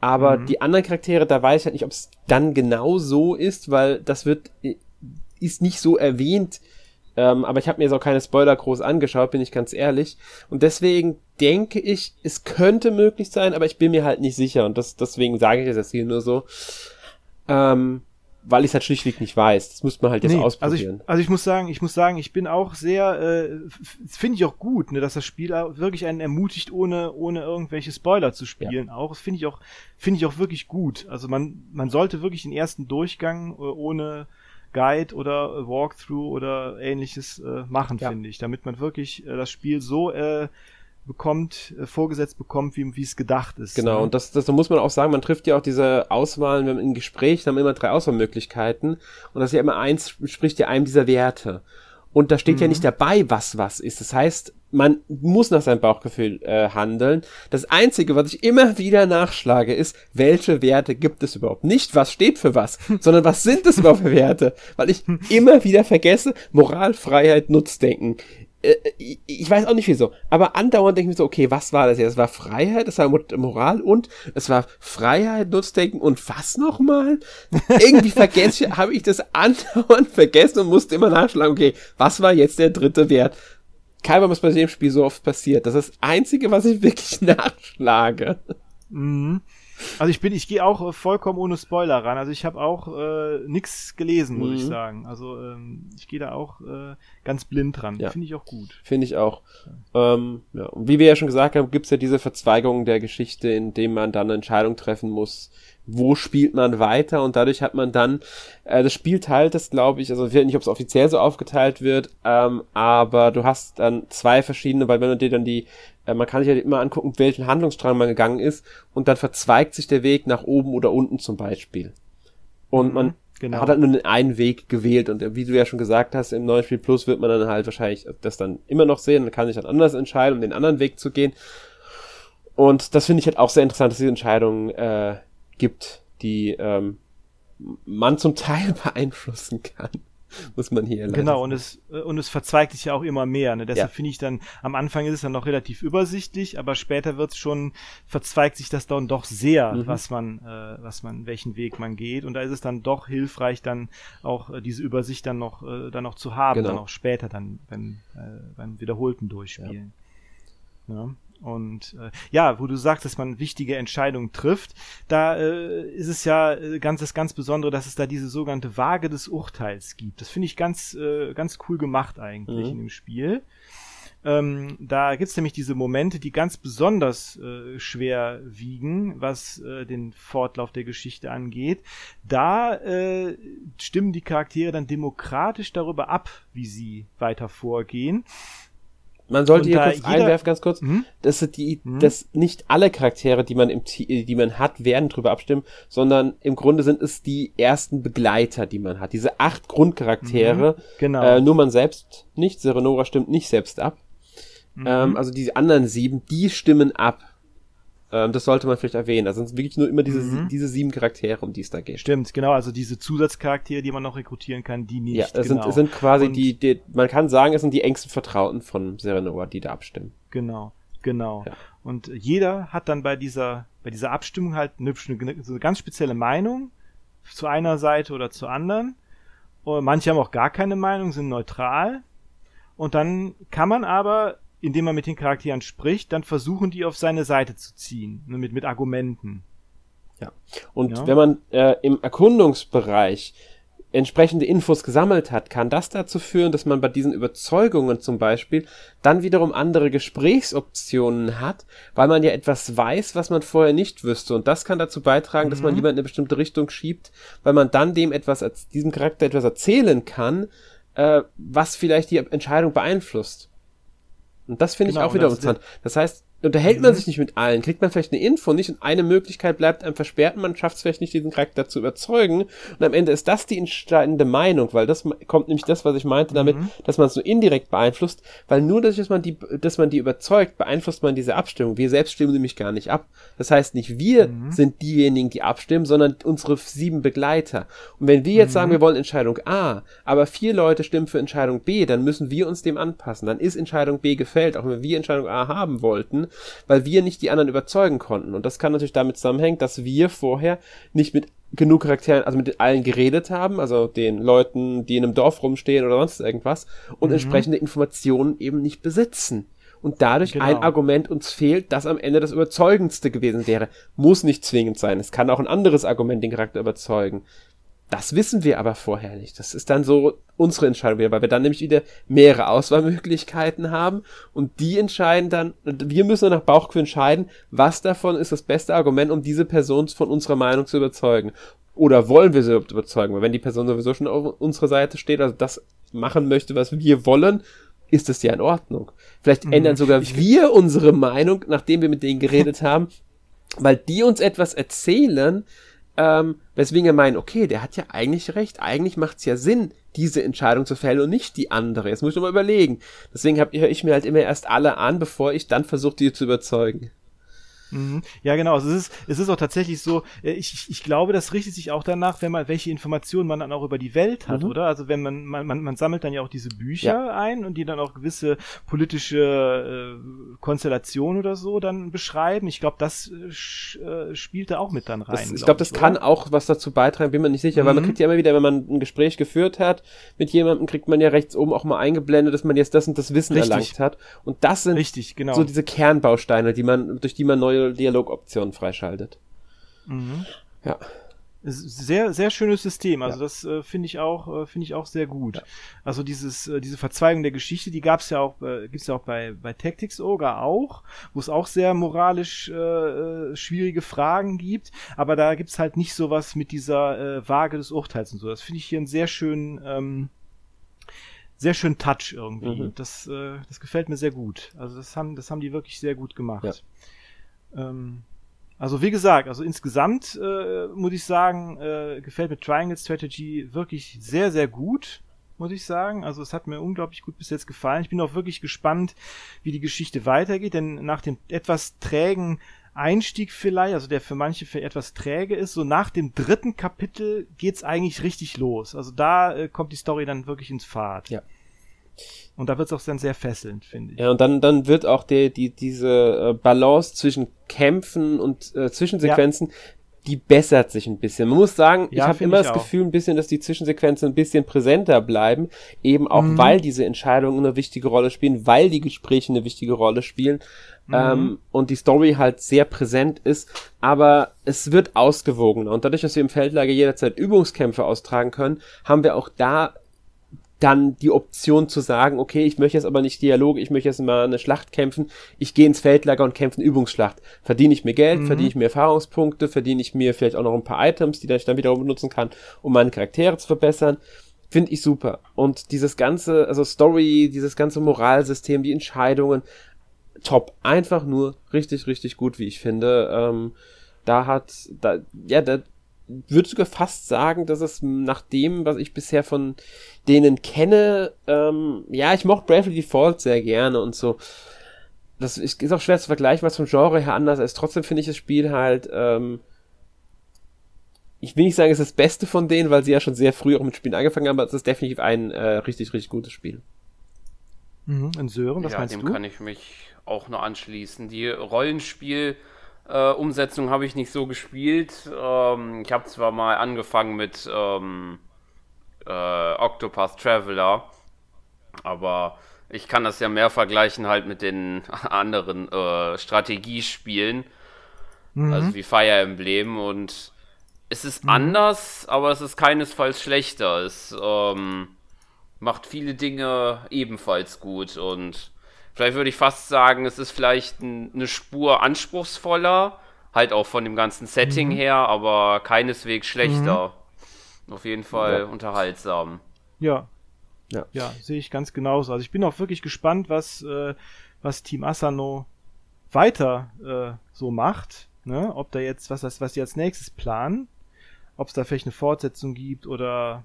Aber mhm. die anderen Charaktere, da weiß ich halt nicht, ob es dann genau so ist, weil das wird, ist nicht so erwähnt. Ähm, aber ich habe mir jetzt auch keine Spoiler groß angeschaut, bin ich ganz ehrlich. Und deswegen denke ich, es könnte möglich sein, aber ich bin mir halt nicht sicher. Und das, deswegen sage ich es jetzt hier nur so. Ähm, weil ich es halt schlichtweg nicht weiß. Das muss man halt jetzt nee, ausprobieren. Also ich, also ich muss sagen, ich muss sagen, ich bin auch sehr, äh, finde ich auch gut, ne, dass das Spiel wirklich einen ermutigt, ohne ohne irgendwelche Spoiler zu spielen. Ja. Auch das finde ich auch finde ich auch wirklich gut. Also man man sollte wirklich den ersten Durchgang äh, ohne Guide oder Walkthrough oder ähnliches äh, machen, ja. finde ich, damit man wirklich äh, das Spiel so äh, bekommt, äh, vorgesetzt bekommt, wie es gedacht ist. Genau, ne? und das, das muss man auch sagen, man trifft ja auch diese Auswahlen, wenn man in Gespräch, dann haben immer drei Auswahlmöglichkeiten und das ist ja immer eins, spricht ja einem dieser Werte. Und da steht mhm. ja nicht dabei, was was ist. Das heißt, man muss nach seinem Bauchgefühl äh, handeln. Das Einzige, was ich immer wieder nachschlage, ist, welche Werte gibt es überhaupt? Nicht, was steht für was, sondern was sind es überhaupt für Werte? Weil ich immer wieder vergesse, Moral, Freiheit, Nutzdenken. Äh, ich weiß auch nicht wieso, aber andauernd denke ich mir so, okay, was war das jetzt? Es war Freiheit, es war Moral und es war Freiheit, Nutzdenken und was nochmal? Irgendwie vergesse habe ich das andauernd vergessen und musste immer nachschlagen, okay, was war jetzt der dritte Wert? Kein was bei dem Spiel so oft passiert. Das ist das Einzige, was ich wirklich nachschlage. Mhm. Also ich bin, ich gehe auch äh, vollkommen ohne Spoiler ran. Also ich habe auch äh, nichts gelesen, muss mhm. ich sagen. Also ähm, ich gehe da auch äh, ganz blind dran. Ja. Finde ich auch gut. Finde ich auch. Ähm, ja. Und wie wir ja schon gesagt haben, gibt es ja diese Verzweigung der Geschichte, in dem man dann eine Entscheidung treffen muss, wo spielt man weiter und dadurch hat man dann, äh, das Spiel teilt es, glaube ich, also ich weiß nicht, ob es offiziell so aufgeteilt wird, ähm, aber du hast dann zwei verschiedene, weil wenn du dir dann die, äh, man kann sich halt immer angucken, welchen Handlungsstrang man gegangen ist und dann verzweigt sich der Weg nach oben oder unten zum Beispiel. Und mhm, man genau. hat halt nur einen Weg gewählt und wie du ja schon gesagt hast, im neuen Spiel Plus wird man dann halt wahrscheinlich das dann immer noch sehen und kann sich dann anders entscheiden, um den anderen Weg zu gehen. Und das finde ich halt auch sehr interessant, dass diese Entscheidung äh, gibt, die ähm, man zum Teil beeinflussen kann. Muss man hier Genau, und es, äh, und es verzweigt sich ja auch immer mehr. Ne? Deshalb ja. finde ich dann, am Anfang ist es dann noch relativ übersichtlich, aber später wird es schon, verzweigt sich das dann doch sehr, mhm. was man, äh, was man, welchen Weg man geht. Und da ist es dann doch hilfreich, dann auch äh, diese Übersicht dann noch, äh, dann noch zu haben, genau. dann auch später dann beim, äh, beim wiederholten Durchspielen. Ja. ja. Und äh, ja, wo du sagst, dass man wichtige Entscheidungen trifft, da äh, ist es ja äh, ganz das ganz Besondere, dass es da diese sogenannte Waage des Urteils gibt. Das finde ich ganz äh, ganz cool gemacht eigentlich mhm. in dem Spiel. Ähm, da gibt's nämlich diese Momente, die ganz besonders äh, schwer wiegen, was äh, den Fortlauf der Geschichte angeht. Da äh, stimmen die Charaktere dann demokratisch darüber ab, wie sie weiter vorgehen. Man sollte hier kurz einwerfen, ganz kurz, Mhm. dass die, Mhm. dass nicht alle Charaktere, die man im, Te- die man hat, werden drüber abstimmen, sondern im Grunde sind es die ersten Begleiter, die man hat. Diese acht Grundcharaktere, Genau. äh, nur man selbst nicht. Serenora stimmt nicht selbst ab. Mhm. Ähm, also die anderen sieben, die stimmen ab. Ähm, das sollte man vielleicht erwähnen. Also sind wirklich nur immer diese, Mhm. diese sieben Charaktere, um die es da geht. Stimmt, genau, also diese Zusatzcharaktere, die man noch rekrutieren kann, die nicht. Ja, es, genau. sind, es sind quasi Und- die, die, man kann sagen, es sind die engsten Vertrauten von Serenora, die da abstimmen. Genau, genau. Ja. Und jeder hat dann bei dieser, bei dieser Abstimmung halt eine, eine, so eine ganz spezielle Meinung zu einer Seite oder zur anderen. Und manche haben auch gar keine Meinung, sind neutral. Und dann kann man aber, indem man mit den Charakteren spricht, dann versuchen, die auf seine Seite zu ziehen. ne, Mit, mit Argumenten. Und Ja. wenn man äh, im Erkundungsbereich entsprechende Infos gesammelt hat, kann das dazu führen, dass man bei diesen Überzeugungen zum Beispiel dann wiederum andere Gesprächsoptionen hat, weil man ja etwas weiß, was man vorher nicht wüsste. Und das kann dazu beitragen, dass man Mhm. jemanden in eine bestimmte Richtung schiebt, weil man dann dem etwas, diesem Charakter etwas erzählen kann, äh, was vielleicht die Entscheidung beeinflusst. Und das finde Genau, ich auch wieder interessant. Das heißt, unterhält man Mhm. sich nicht mit allen, kriegt man vielleicht eine Info nicht und eine Möglichkeit bleibt einem versperrt und man schafft es vielleicht nicht, diesen Charakter zu überzeugen. Und am Ende ist das die entscheidende Meinung, weil das kommt nämlich das, was ich meinte damit, Mhm. dass man es so indirekt beeinflusst, weil nur dadurch, dass man die, dass man die überzeugt, beeinflusst man diese Abstimmung. Wir selbst stimmen nämlich gar nicht ab. Das heißt, nicht wir Mhm. sind diejenigen, die abstimmen, sondern unsere sieben Begleiter. Und wenn wir jetzt Mhm. sagen, wir wollen Entscheidung A, aber vier Leute stimmen für Entscheidung B, dann müssen wir uns dem anpassen. Dann ist Entscheidung B gefällt, auch wenn wir Entscheidung A haben wollten, weil wir nicht die anderen überzeugen konnten. Und das kann natürlich damit zusammenhängen, dass wir vorher nicht mit genug Charakteren, also mit allen geredet haben, also den Leuten, die in einem Dorf rumstehen oder sonst irgendwas, und Mhm. entsprechende Informationen eben nicht besitzen. Und dadurch Genau. ein Argument uns fehlt, das am Ende das überzeugendste gewesen wäre. Muss nicht zwingend sein. Es kann auch ein anderes Argument den Charakter überzeugen. Das wissen wir aber vorher nicht. Das ist dann so unsere Entscheidung wieder, weil wir dann nämlich wieder mehrere Auswahlmöglichkeiten haben und die entscheiden dann, wir müssen dann nach Bauchgefühl entscheiden, was davon ist das beste Argument, um diese Person von unserer Meinung zu überzeugen. Oder wollen wir sie überhaupt überzeugen? Weil wenn die Person sowieso schon auf unserer Seite steht, also das machen möchte, was wir wollen, ist das ja in Ordnung. Vielleicht Mhm. ändern sogar wir unsere Meinung, nachdem wir mit denen geredet haben, weil die uns etwas erzählen, ähm, weswegen wir meinen, okay, der hat ja eigentlich recht, eigentlich macht es ja Sinn, diese Entscheidung zu fällen und nicht die andere. Jetzt muss ich mal überlegen. Deswegen höre ich mir halt immer erst alle an, bevor ich dann versuche, die zu überzeugen. Mhm. Ja, genau. Also es ist, es ist auch tatsächlich so, äh, ich, ich- glaube, das richtet sich auch danach, wenn man, welche Informationen man dann auch über die Welt hat, Mhm. oder? Also wenn man, man, man, man sammelt dann ja auch diese Bücher ein und die dann auch gewisse politische äh, Konstellationen oder so dann beschreiben. Ich glaube, das äh, äh, spielt da auch mit dann rein. Das, ich glaube, das kann oder? auch was dazu beitragen, bin mir nicht sicher, weil man Mhm. kriegt ja immer wieder, wenn man ein Gespräch geführt hat mit jemandem, kriegt man ja rechts oben auch mal eingeblendet, dass man jetzt das und das Wissen Richtig. erlangt hat. Und das sind Richtig, genau. so diese Kernbausteine, die man, durch die man neue Dialogoptionen freischaltet. mhm. Ja. Es Sehr, sehr schönes System. Also Ja. das äh, finde ich auch, äh, finde ich auch sehr gut. Also dieses, äh, diese Verzweigung der Geschichte, die gab's ja auch, äh, gibt's ja auch bei bei Tactics Ogre auch, wo es auch sehr moralisch äh, äh, schwierige Fragen gibt. Aber da gibt's halt nicht sowas mit dieser äh, Waage des Urteils und so. Das finde ich hier einen sehr schönen, ähm, sehr schönen Touch irgendwie. Mhm. Das, äh, das gefällt mir sehr gut. Also das haben, das haben die wirklich sehr gut gemacht. Ähm, also wie gesagt, also insgesamt äh, muss ich sagen, äh, gefällt mir Triangle Strategy wirklich sehr, sehr gut, muss ich sagen. Also es hat mir unglaublich gut bis jetzt gefallen. Ich bin auch wirklich gespannt, wie die Geschichte weitergeht, denn nach dem etwas trägen Einstieg vielleicht, also der für manche für etwas träge ist, so nach dem dritten Kapitel geht's eigentlich richtig los. Also da äh, kommt die Story dann wirklich ins Fahrt. Ja. Und da wird's auch dann sehr fesselnd, finde ich. Ja, und dann, dann wird auch die, die, diese äh, Balance zwischen Kämpfen und äh, Zwischensequenzen, die bessert sich ein bisschen. Man muss sagen, ich Ja, habe finde immer ich das auch. Gefühl ein bisschen, dass die Zwischensequenzen ein bisschen präsenter bleiben, eben auch Mhm. weil diese Entscheidungen eine wichtige Rolle spielen, weil die Gespräche eine wichtige Rolle spielen Mhm. ähm, und die Story halt sehr präsent ist, aber es wird ausgewogener und dadurch, dass wir im Feldlager jederzeit Übungskämpfe austragen können, haben wir auch da dann die Option zu sagen, okay, ich möchte jetzt aber nicht Dialoge, ich möchte jetzt mal eine Schlacht kämpfen, ich gehe ins Feldlager und kämpfe eine Übungsschlacht. Verdiene ich mir Geld, mhm. verdiene ich mir Erfahrungspunkte, verdiene ich mir vielleicht auch noch ein paar Items, die ich dann wiederum benutzen kann, um meine Charaktere zu verbessern. Finde ich super. Und dieses ganze, also Story, dieses ganze Moralsystem, die Entscheidungen, top. Einfach nur richtig, richtig gut, wie ich finde. Ähm, da hat, da, ja, da würde sogar fast sagen, dass es nach dem, was ich bisher von denen kenne, ähm, ja, ich mochte Bravely Default sehr gerne und so. Das ist, ist auch schwer zu vergleichen, was vom Genre her anders ist. Trotzdem finde ich das Spiel halt, ähm, ich will nicht sagen, es ist das Beste von denen, weil sie ja schon sehr früh auch mit Spielen angefangen haben, aber es ist definitiv ein äh, richtig, richtig gutes Spiel. Mhm. Und Sören, was ja, meinst dem du? kann ich mich auch nur anschließen. Die Rollenspiel- äh, Umsetzung habe ich nicht so gespielt. Ähm, ich habe zwar mal angefangen mit ähm, äh, Octopath Traveler, aber ich kann das ja mehr vergleichen halt mit den anderen äh, Strategiespielen, mhm. also wie Fire Emblem und es ist mhm. anders, aber es ist keinesfalls schlechter. Es ähm, macht viele Dinge ebenfalls gut und Vielleicht würde ich fast sagen, es ist vielleicht ein, eine Spur anspruchsvoller, halt auch von dem ganzen Setting mhm. her, aber keineswegs schlechter. Mhm. Auf jeden Fall ja. unterhaltsam. Ja. Ja, ja sehe ich ganz genauso. Also ich bin auch wirklich gespannt, was, äh, was Team Asano weiter äh, so macht. Ne? Ob da jetzt, was, das, was die als nächstes planen, ob es da vielleicht eine Fortsetzung gibt oder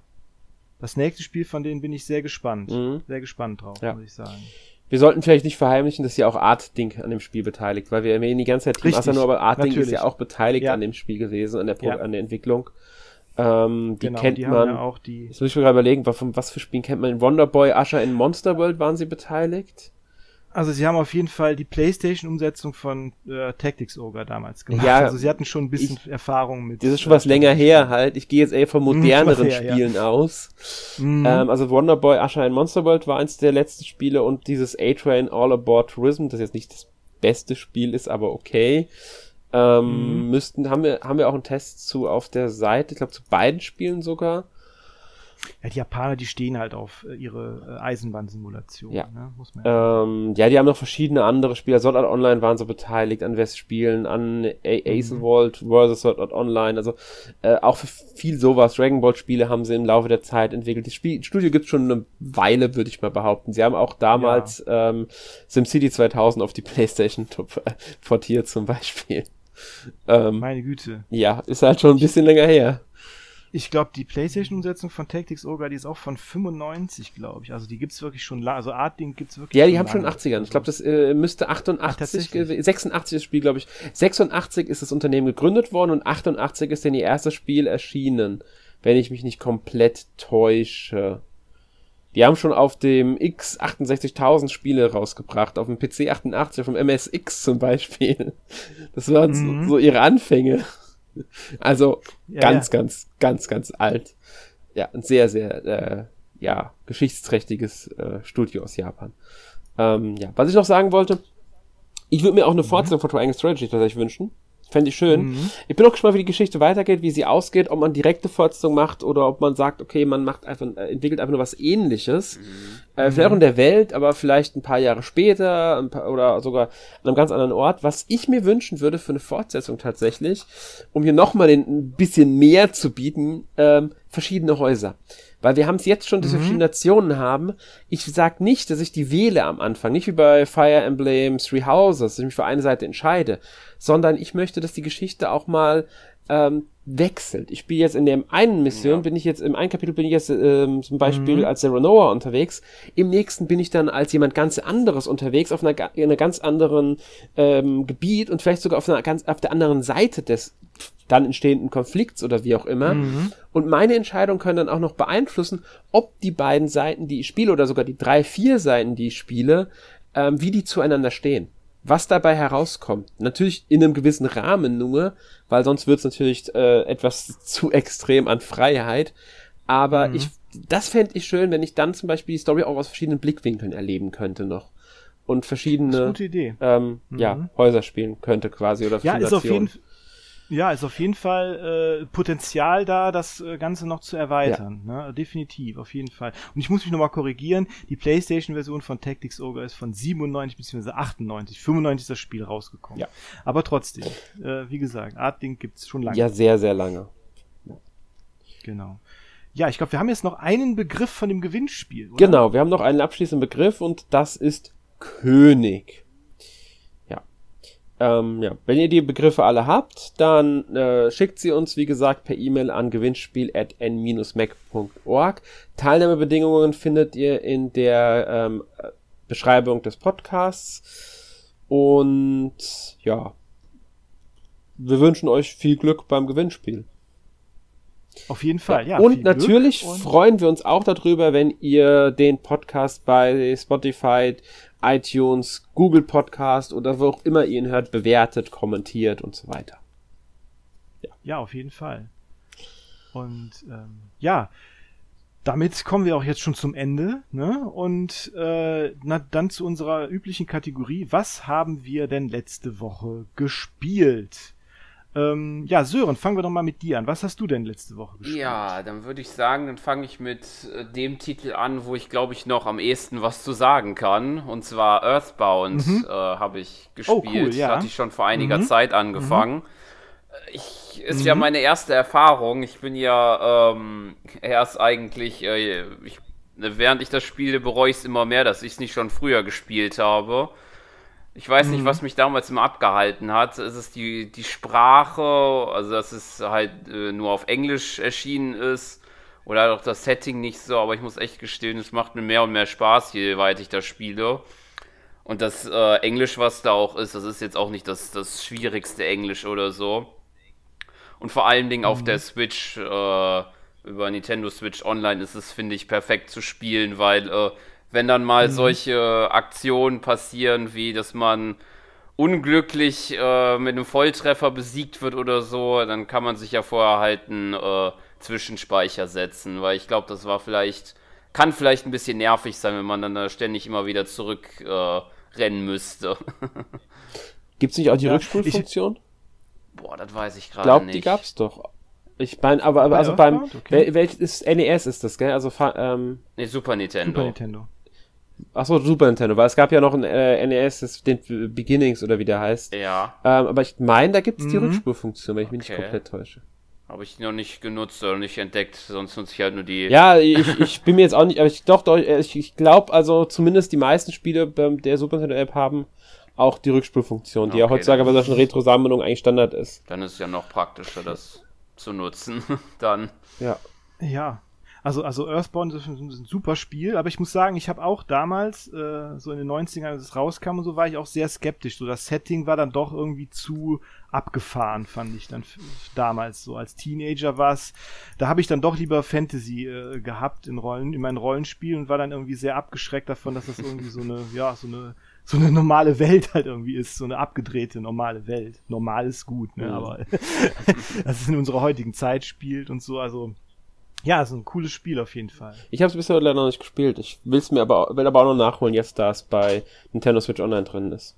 das nächste Spiel von denen bin ich sehr gespannt. Mhm. Sehr gespannt drauf, ja. muss ich sagen wir sollten vielleicht nicht verheimlichen, dass ja auch Art Ding an dem Spiel beteiligt, weil wir erwähnen die ganze Zeit Team Asano, aber Art Ding ist ja auch beteiligt ja. an dem Spiel gewesen, an der, Pro ja. an der Entwicklung. Ähm, die genau, kennt die man. Ja auch die jetzt muss ich mir gerade überlegen, was, was für Spielen kennt man? In Wonderboy, Asher in Monster World waren sie beteiligt. Also sie haben auf jeden Fall die PlayStation-Umsetzung von äh, Tactics Ogre damals gemacht. Ja, also sie hatten schon ein bisschen ich, Erfahrung mit. Das ist schon was äh, länger her halt. Ich gehe jetzt eher von mhm, moderneren her, Spielen ja. aus. Mhm. Ähm, also Wonderboy, Asher in Monster World war eins der letzten Spiele und dieses A-Train All Aboard Tourism, das jetzt nicht das beste Spiel ist, aber okay. Ähm, mhm. müssten, haben wir, haben wir auch einen Test zu auf der Seite, ich glaube zu beiden Spielen sogar. Ja, die Japaner, die stehen halt auf äh, ihre äh, Eisenbahnsimulation. Ja. Ne? Muss man ja, ähm, ja, die haben noch verschiedene andere Spiele. Sword Art Online waren so beteiligt an Westspielen, an Acelworld mhm. vs. Sword Art Online. Also äh, auch für viel sowas. Dragon Ball Spiele haben sie im Laufe der Zeit entwickelt. Das Spiel, Studio gibt schon eine Weile, würde ich mal behaupten. Sie haben auch damals ja. ähm, SimCity 2000 auf die Playstation portiert zum Beispiel. Ähm, Meine Güte. Ja, ist halt schon ein bisschen länger her. Ich glaube, die PlayStation-Umsetzung von Tactics Ogre, die ist auch von 95, glaube ich. Also die gibt's wirklich schon lange. Also Art Ding gibt's wirklich. Ja, die haben schon 80ern. Ich glaube, das äh, müsste 88, Ach, 86 das Spiel, glaube ich. 86 ist das Unternehmen gegründet worden und 88 ist dann ihr erstes Spiel erschienen, wenn ich mich nicht komplett täusche. Die haben schon auf dem X 68.000 Spiele rausgebracht, auf dem PC 88, auf dem MSX zum Beispiel. Das waren mhm. so, so ihre Anfänge. Also ja, ganz, ja. ganz, ganz, ganz alt. Ja, ein sehr, sehr, äh, ja, geschichtsträchtiges äh, Studio aus Japan. Ähm, ja, was ich noch sagen wollte, ich würde mir auch eine mhm. Fortsetzung von Triangle Strategy tatsächlich wünschen. Fände ich schön. Mhm. Ich bin auch gespannt, wie die Geschichte weitergeht, wie sie ausgeht, ob man direkte Fortsetzung macht oder ob man sagt, okay, man macht einfach, äh, entwickelt einfach nur was ähnliches. Mhm. Äh, vielleicht auch in der Welt, aber vielleicht ein paar Jahre später paar, oder sogar an einem ganz anderen Ort. Was ich mir wünschen würde für eine Fortsetzung tatsächlich, um hier nochmal ein bisschen mehr zu bieten, ähm, verschiedene Häuser. Weil wir haben es jetzt schon, dass wir mhm. verschiedene Nationen haben. Ich sag nicht, dass ich die wähle am Anfang, nicht wie bei Fire Emblem Three Houses, dass ich mich für eine Seite entscheide, sondern ich möchte, dass die Geschichte auch mal ähm, wechselt. Ich spiele jetzt in der einen Mission, ja. bin ich jetzt, im einen Kapitel bin ich jetzt ähm, zum Beispiel mhm. als Zeronoa unterwegs, im nächsten bin ich dann als jemand ganz anderes unterwegs, auf einer, in einer ganz anderen ähm, Gebiet und vielleicht sogar auf einer ganz, auf der anderen Seite des dann entstehenden Konflikts oder wie auch immer. Mhm. Und meine Entscheidung können dann auch noch beeinflussen, ob die beiden Seiten, die ich spiele, oder sogar die drei, vier Seiten, die ich spiele, ähm, wie die zueinander stehen. Was dabei herauskommt. Natürlich in einem gewissen Rahmen nur, weil sonst wird es natürlich äh, etwas zu extrem an Freiheit. Aber mhm. ich, das fände ich schön, wenn ich dann zum Beispiel die Story auch aus verschiedenen Blickwinkeln erleben könnte noch und verschiedene ähm, mhm. ja, Häuser spielen könnte quasi oder Ja, ist auf jeden Fall Ja, ist auf jeden Fall äh, Potenzial da, das äh, Ganze noch zu erweitern. Ja. Ne? Definitiv, auf jeden Fall. Und ich muss mich nochmal korrigieren, die PlayStation-Version von Tactics Ogre ist von 97 bzw. 98, 95 ist das Spiel rausgekommen. Ja. Aber trotzdem, äh, wie gesagt, Artlink gibt's schon lange. Ja, sehr, sehr lange. Genau. Ja, ich glaube, wir haben jetzt noch einen Begriff von dem Gewinnspiel. Oder? Genau, wir haben noch einen abschließenden Begriff und das ist König. Ähm, ja, wenn ihr die Begriffe alle habt, dann äh, schickt sie uns, wie gesagt, per E-Mail an gewinnspiel.n-mac.org. Teilnahmebedingungen findet ihr in der ähm, Beschreibung des Podcasts. Und ja, wir wünschen euch viel Glück beim Gewinnspiel. Auf jeden Fall, ja. ja und natürlich und freuen wir uns auch darüber, wenn ihr den Podcast bei Spotify, iTunes, Google Podcast oder wo auch immer ihr ihn hört, bewertet, kommentiert und so weiter. Ja, ja auf jeden Fall. Und ähm, ja, damit kommen wir auch jetzt schon zum Ende. Ne? Und äh, na, dann zu unserer üblichen Kategorie. Was haben wir denn letzte Woche gespielt? Ähm, ja, Sören, fangen wir doch mal mit dir an. Was hast du denn letzte Woche gespielt? Ja, dann würde ich sagen, dann fange ich mit äh, dem Titel an, wo ich glaube ich noch am ehesten was zu sagen kann. Und zwar Earthbound mhm. äh, habe ich gespielt. Oh, cool, ja. Hatte ich schon vor einiger mhm. Zeit angefangen. Mhm. Ich, ist ja mhm. meine erste Erfahrung. Ich bin ja ähm, erst eigentlich, äh, ich, während ich das spiele, bereue ich es immer mehr, dass ich es nicht schon früher gespielt habe. Ich weiß nicht, was mhm. mich damals immer abgehalten hat. Es ist die, die Sprache, also dass es halt äh, nur auf Englisch erschienen ist. Oder auch das Setting nicht so, aber ich muss echt gestehen, es macht mir mehr und mehr Spaß, je weiter ich das spiele. Und das äh, Englisch, was da auch ist, das ist jetzt auch nicht das, das schwierigste Englisch oder so. Und vor allen Dingen mhm. auf der Switch, äh, über Nintendo Switch Online ist es, finde ich, perfekt zu spielen, weil äh, wenn dann mal mhm. solche Aktionen passieren, wie dass man unglücklich äh, mit einem Volltreffer besiegt wird oder so, dann kann man sich ja vorher halt einen äh, Zwischenspeicher setzen, weil ich glaube, das war vielleicht, kann vielleicht ein bisschen nervig sein, wenn man dann da ständig immer wieder zurück äh, müsste. Gibt es nicht auch die ja, Rückspulfunktion? Boah, das weiß ich gerade nicht. Ich glaube, die gab's doch. Ich meine, aber, aber also beim, okay. welches NES ist das, gell? Also, ähm, nee, Super Nintendo. Super Nintendo. Achso, Super Nintendo, weil es gab ja noch ein äh, NES, das, den Beginnings oder wie der heißt. Ja. Ähm, aber ich meine, da gibt es die mhm. Rückspurfunktion, wenn ich okay. mich nicht komplett täusche. Habe ich noch nicht genutzt oder nicht entdeckt, sonst nutze ich halt nur die. Ja, ich, ich bin mir jetzt auch nicht, aber ich doch, doch ich, ich glaube, also zumindest die meisten Spiele der Super Nintendo App haben auch die Rückspulfunktion, die okay, ja heutzutage bei solchen Retro-Sammlungen eigentlich Standard ist. Dann ist es ja noch praktischer, das zu nutzen. dann. Ja. Ja, also, also Earthbound ist ein, super Spiel, aber ich muss sagen, ich habe auch damals, äh, so in den 90ern, als es rauskam und so, war ich auch sehr skeptisch. So, das Setting war dann doch irgendwie zu abgefahren, fand ich dann damals so. Als Teenager war es, da habe ich dann doch lieber Fantasy äh, gehabt in Rollen, in meinen Rollenspielen und war dann irgendwie sehr abgeschreckt davon, dass das irgendwie so eine, ja, so eine so eine normale Welt halt irgendwie ist, so eine abgedrehte normale Welt. Normal ist gut, ne? Mhm. Aber dass es in unserer heutigen Zeit spielt und so, also ja, ist ein cooles Spiel auf jeden Fall. Ich habe es bisher leider noch nicht gespielt. Ich will's mir aber, will aber auch noch nachholen, jetzt da es bei Nintendo Switch Online drin ist.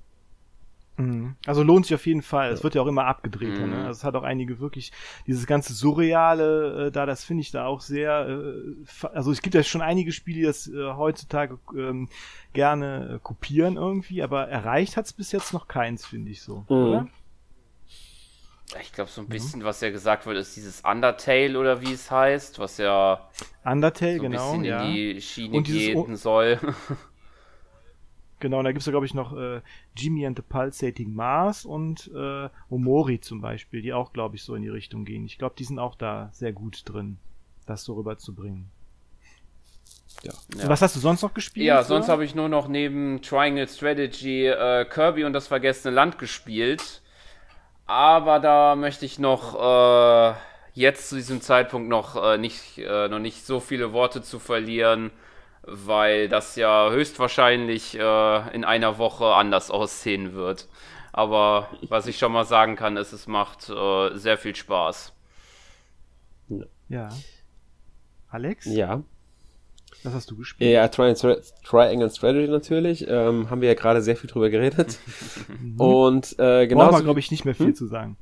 Mhm. Also lohnt sich auf jeden Fall. Es wird ja auch immer abgedrehter. Mhm. Ne? Also es hat auch einige wirklich dieses ganze surreale äh, da. Das finde ich da auch sehr. Äh, also es gibt ja schon einige Spiele, die das äh, heutzutage ähm, gerne äh, kopieren irgendwie, aber erreicht hat es bis jetzt noch keins, finde ich so. Mhm. Oder? Ich glaube, so ein mhm. bisschen, mhm. was ja gesagt wird, ist dieses Undertale oder wie es heißt, was ja Undertale, so ein genau, bisschen ja. in die Schiene gehen soll. Genau, und da gibt es ja, glaube ich, noch äh, Jimmy and the Pulsating Mars und äh, Omori zum Beispiel, die auch, glaube ich, so in die Richtung gehen. Ich glaube, die sind auch da sehr gut drin, das so rüberzubringen. Ja. ja. Was hast du sonst noch gespielt? Ja, sonst habe ich nur noch neben Triangle Strategy äh, Kirby und das vergessene Land gespielt. Aber da möchte ich noch äh, jetzt zu diesem Zeitpunkt noch, äh, nicht, äh, noch nicht so viele Worte zu verlieren, weil das ja höchstwahrscheinlich äh, in einer Woche anders aussehen wird. Aber was ich schon mal sagen kann, ist, es macht äh, sehr viel Spaß. Ja. Alex? Ja. Was hast du gespielt? Ja, Triangle, Triangle Strategy natürlich. Ähm, haben wir ja gerade sehr viel drüber geredet. Und äh, genau. Brauchen wir, glaube ich, nicht mehr viel hm? zu sagen.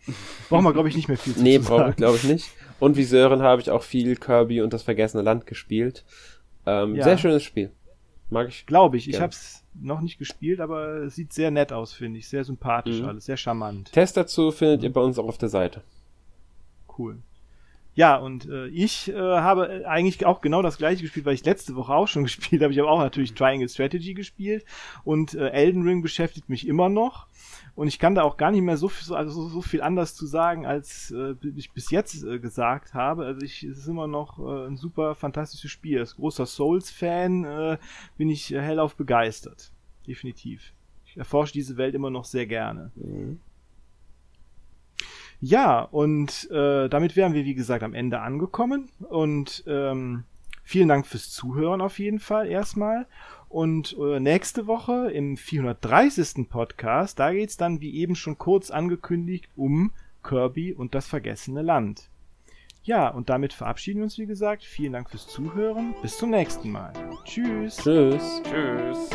Brauchen wir, glaube ich, nicht mehr viel zu, nee, zu sagen. Nee, brauche ich, glaube ich, nicht. Und wie Sören habe ich auch viel Kirby und das vergessene Land gespielt. Ähm, ja. Sehr schönes Spiel. Mag ich. Glaube ich. Ich habe es noch nicht gespielt, aber es sieht sehr nett aus, finde ich. Sehr sympathisch mhm. alles, sehr charmant. Test dazu findet ihr bei uns auch auf der Seite. Cool. Ja, und äh, ich äh, habe eigentlich auch genau das gleiche gespielt, weil ich letzte Woche auch schon gespielt habe. Ich habe auch natürlich Triangle Strategy gespielt und äh, Elden Ring beschäftigt mich immer noch. Und ich kann da auch gar nicht mehr so viel, also so viel anders zu sagen, als äh, ich bis jetzt äh, gesagt habe. Also ich, es ist immer noch äh, ein super fantastisches Spiel. Als großer Souls-Fan äh, bin ich äh, hellauf begeistert. Definitiv. Ich erforsche diese Welt immer noch sehr gerne. Mhm. Ja, und äh, damit wären wir, wie gesagt, am Ende angekommen. Und ähm, vielen Dank fürs Zuhören auf jeden Fall erstmal. Und äh, nächste Woche im 430. Podcast, da geht's dann, wie eben schon kurz angekündigt, um Kirby und das vergessene Land. Ja, und damit verabschieden wir uns, wie gesagt. Vielen Dank fürs Zuhören. Bis zum nächsten Mal. Tschüss. Tschüss. Tschüss.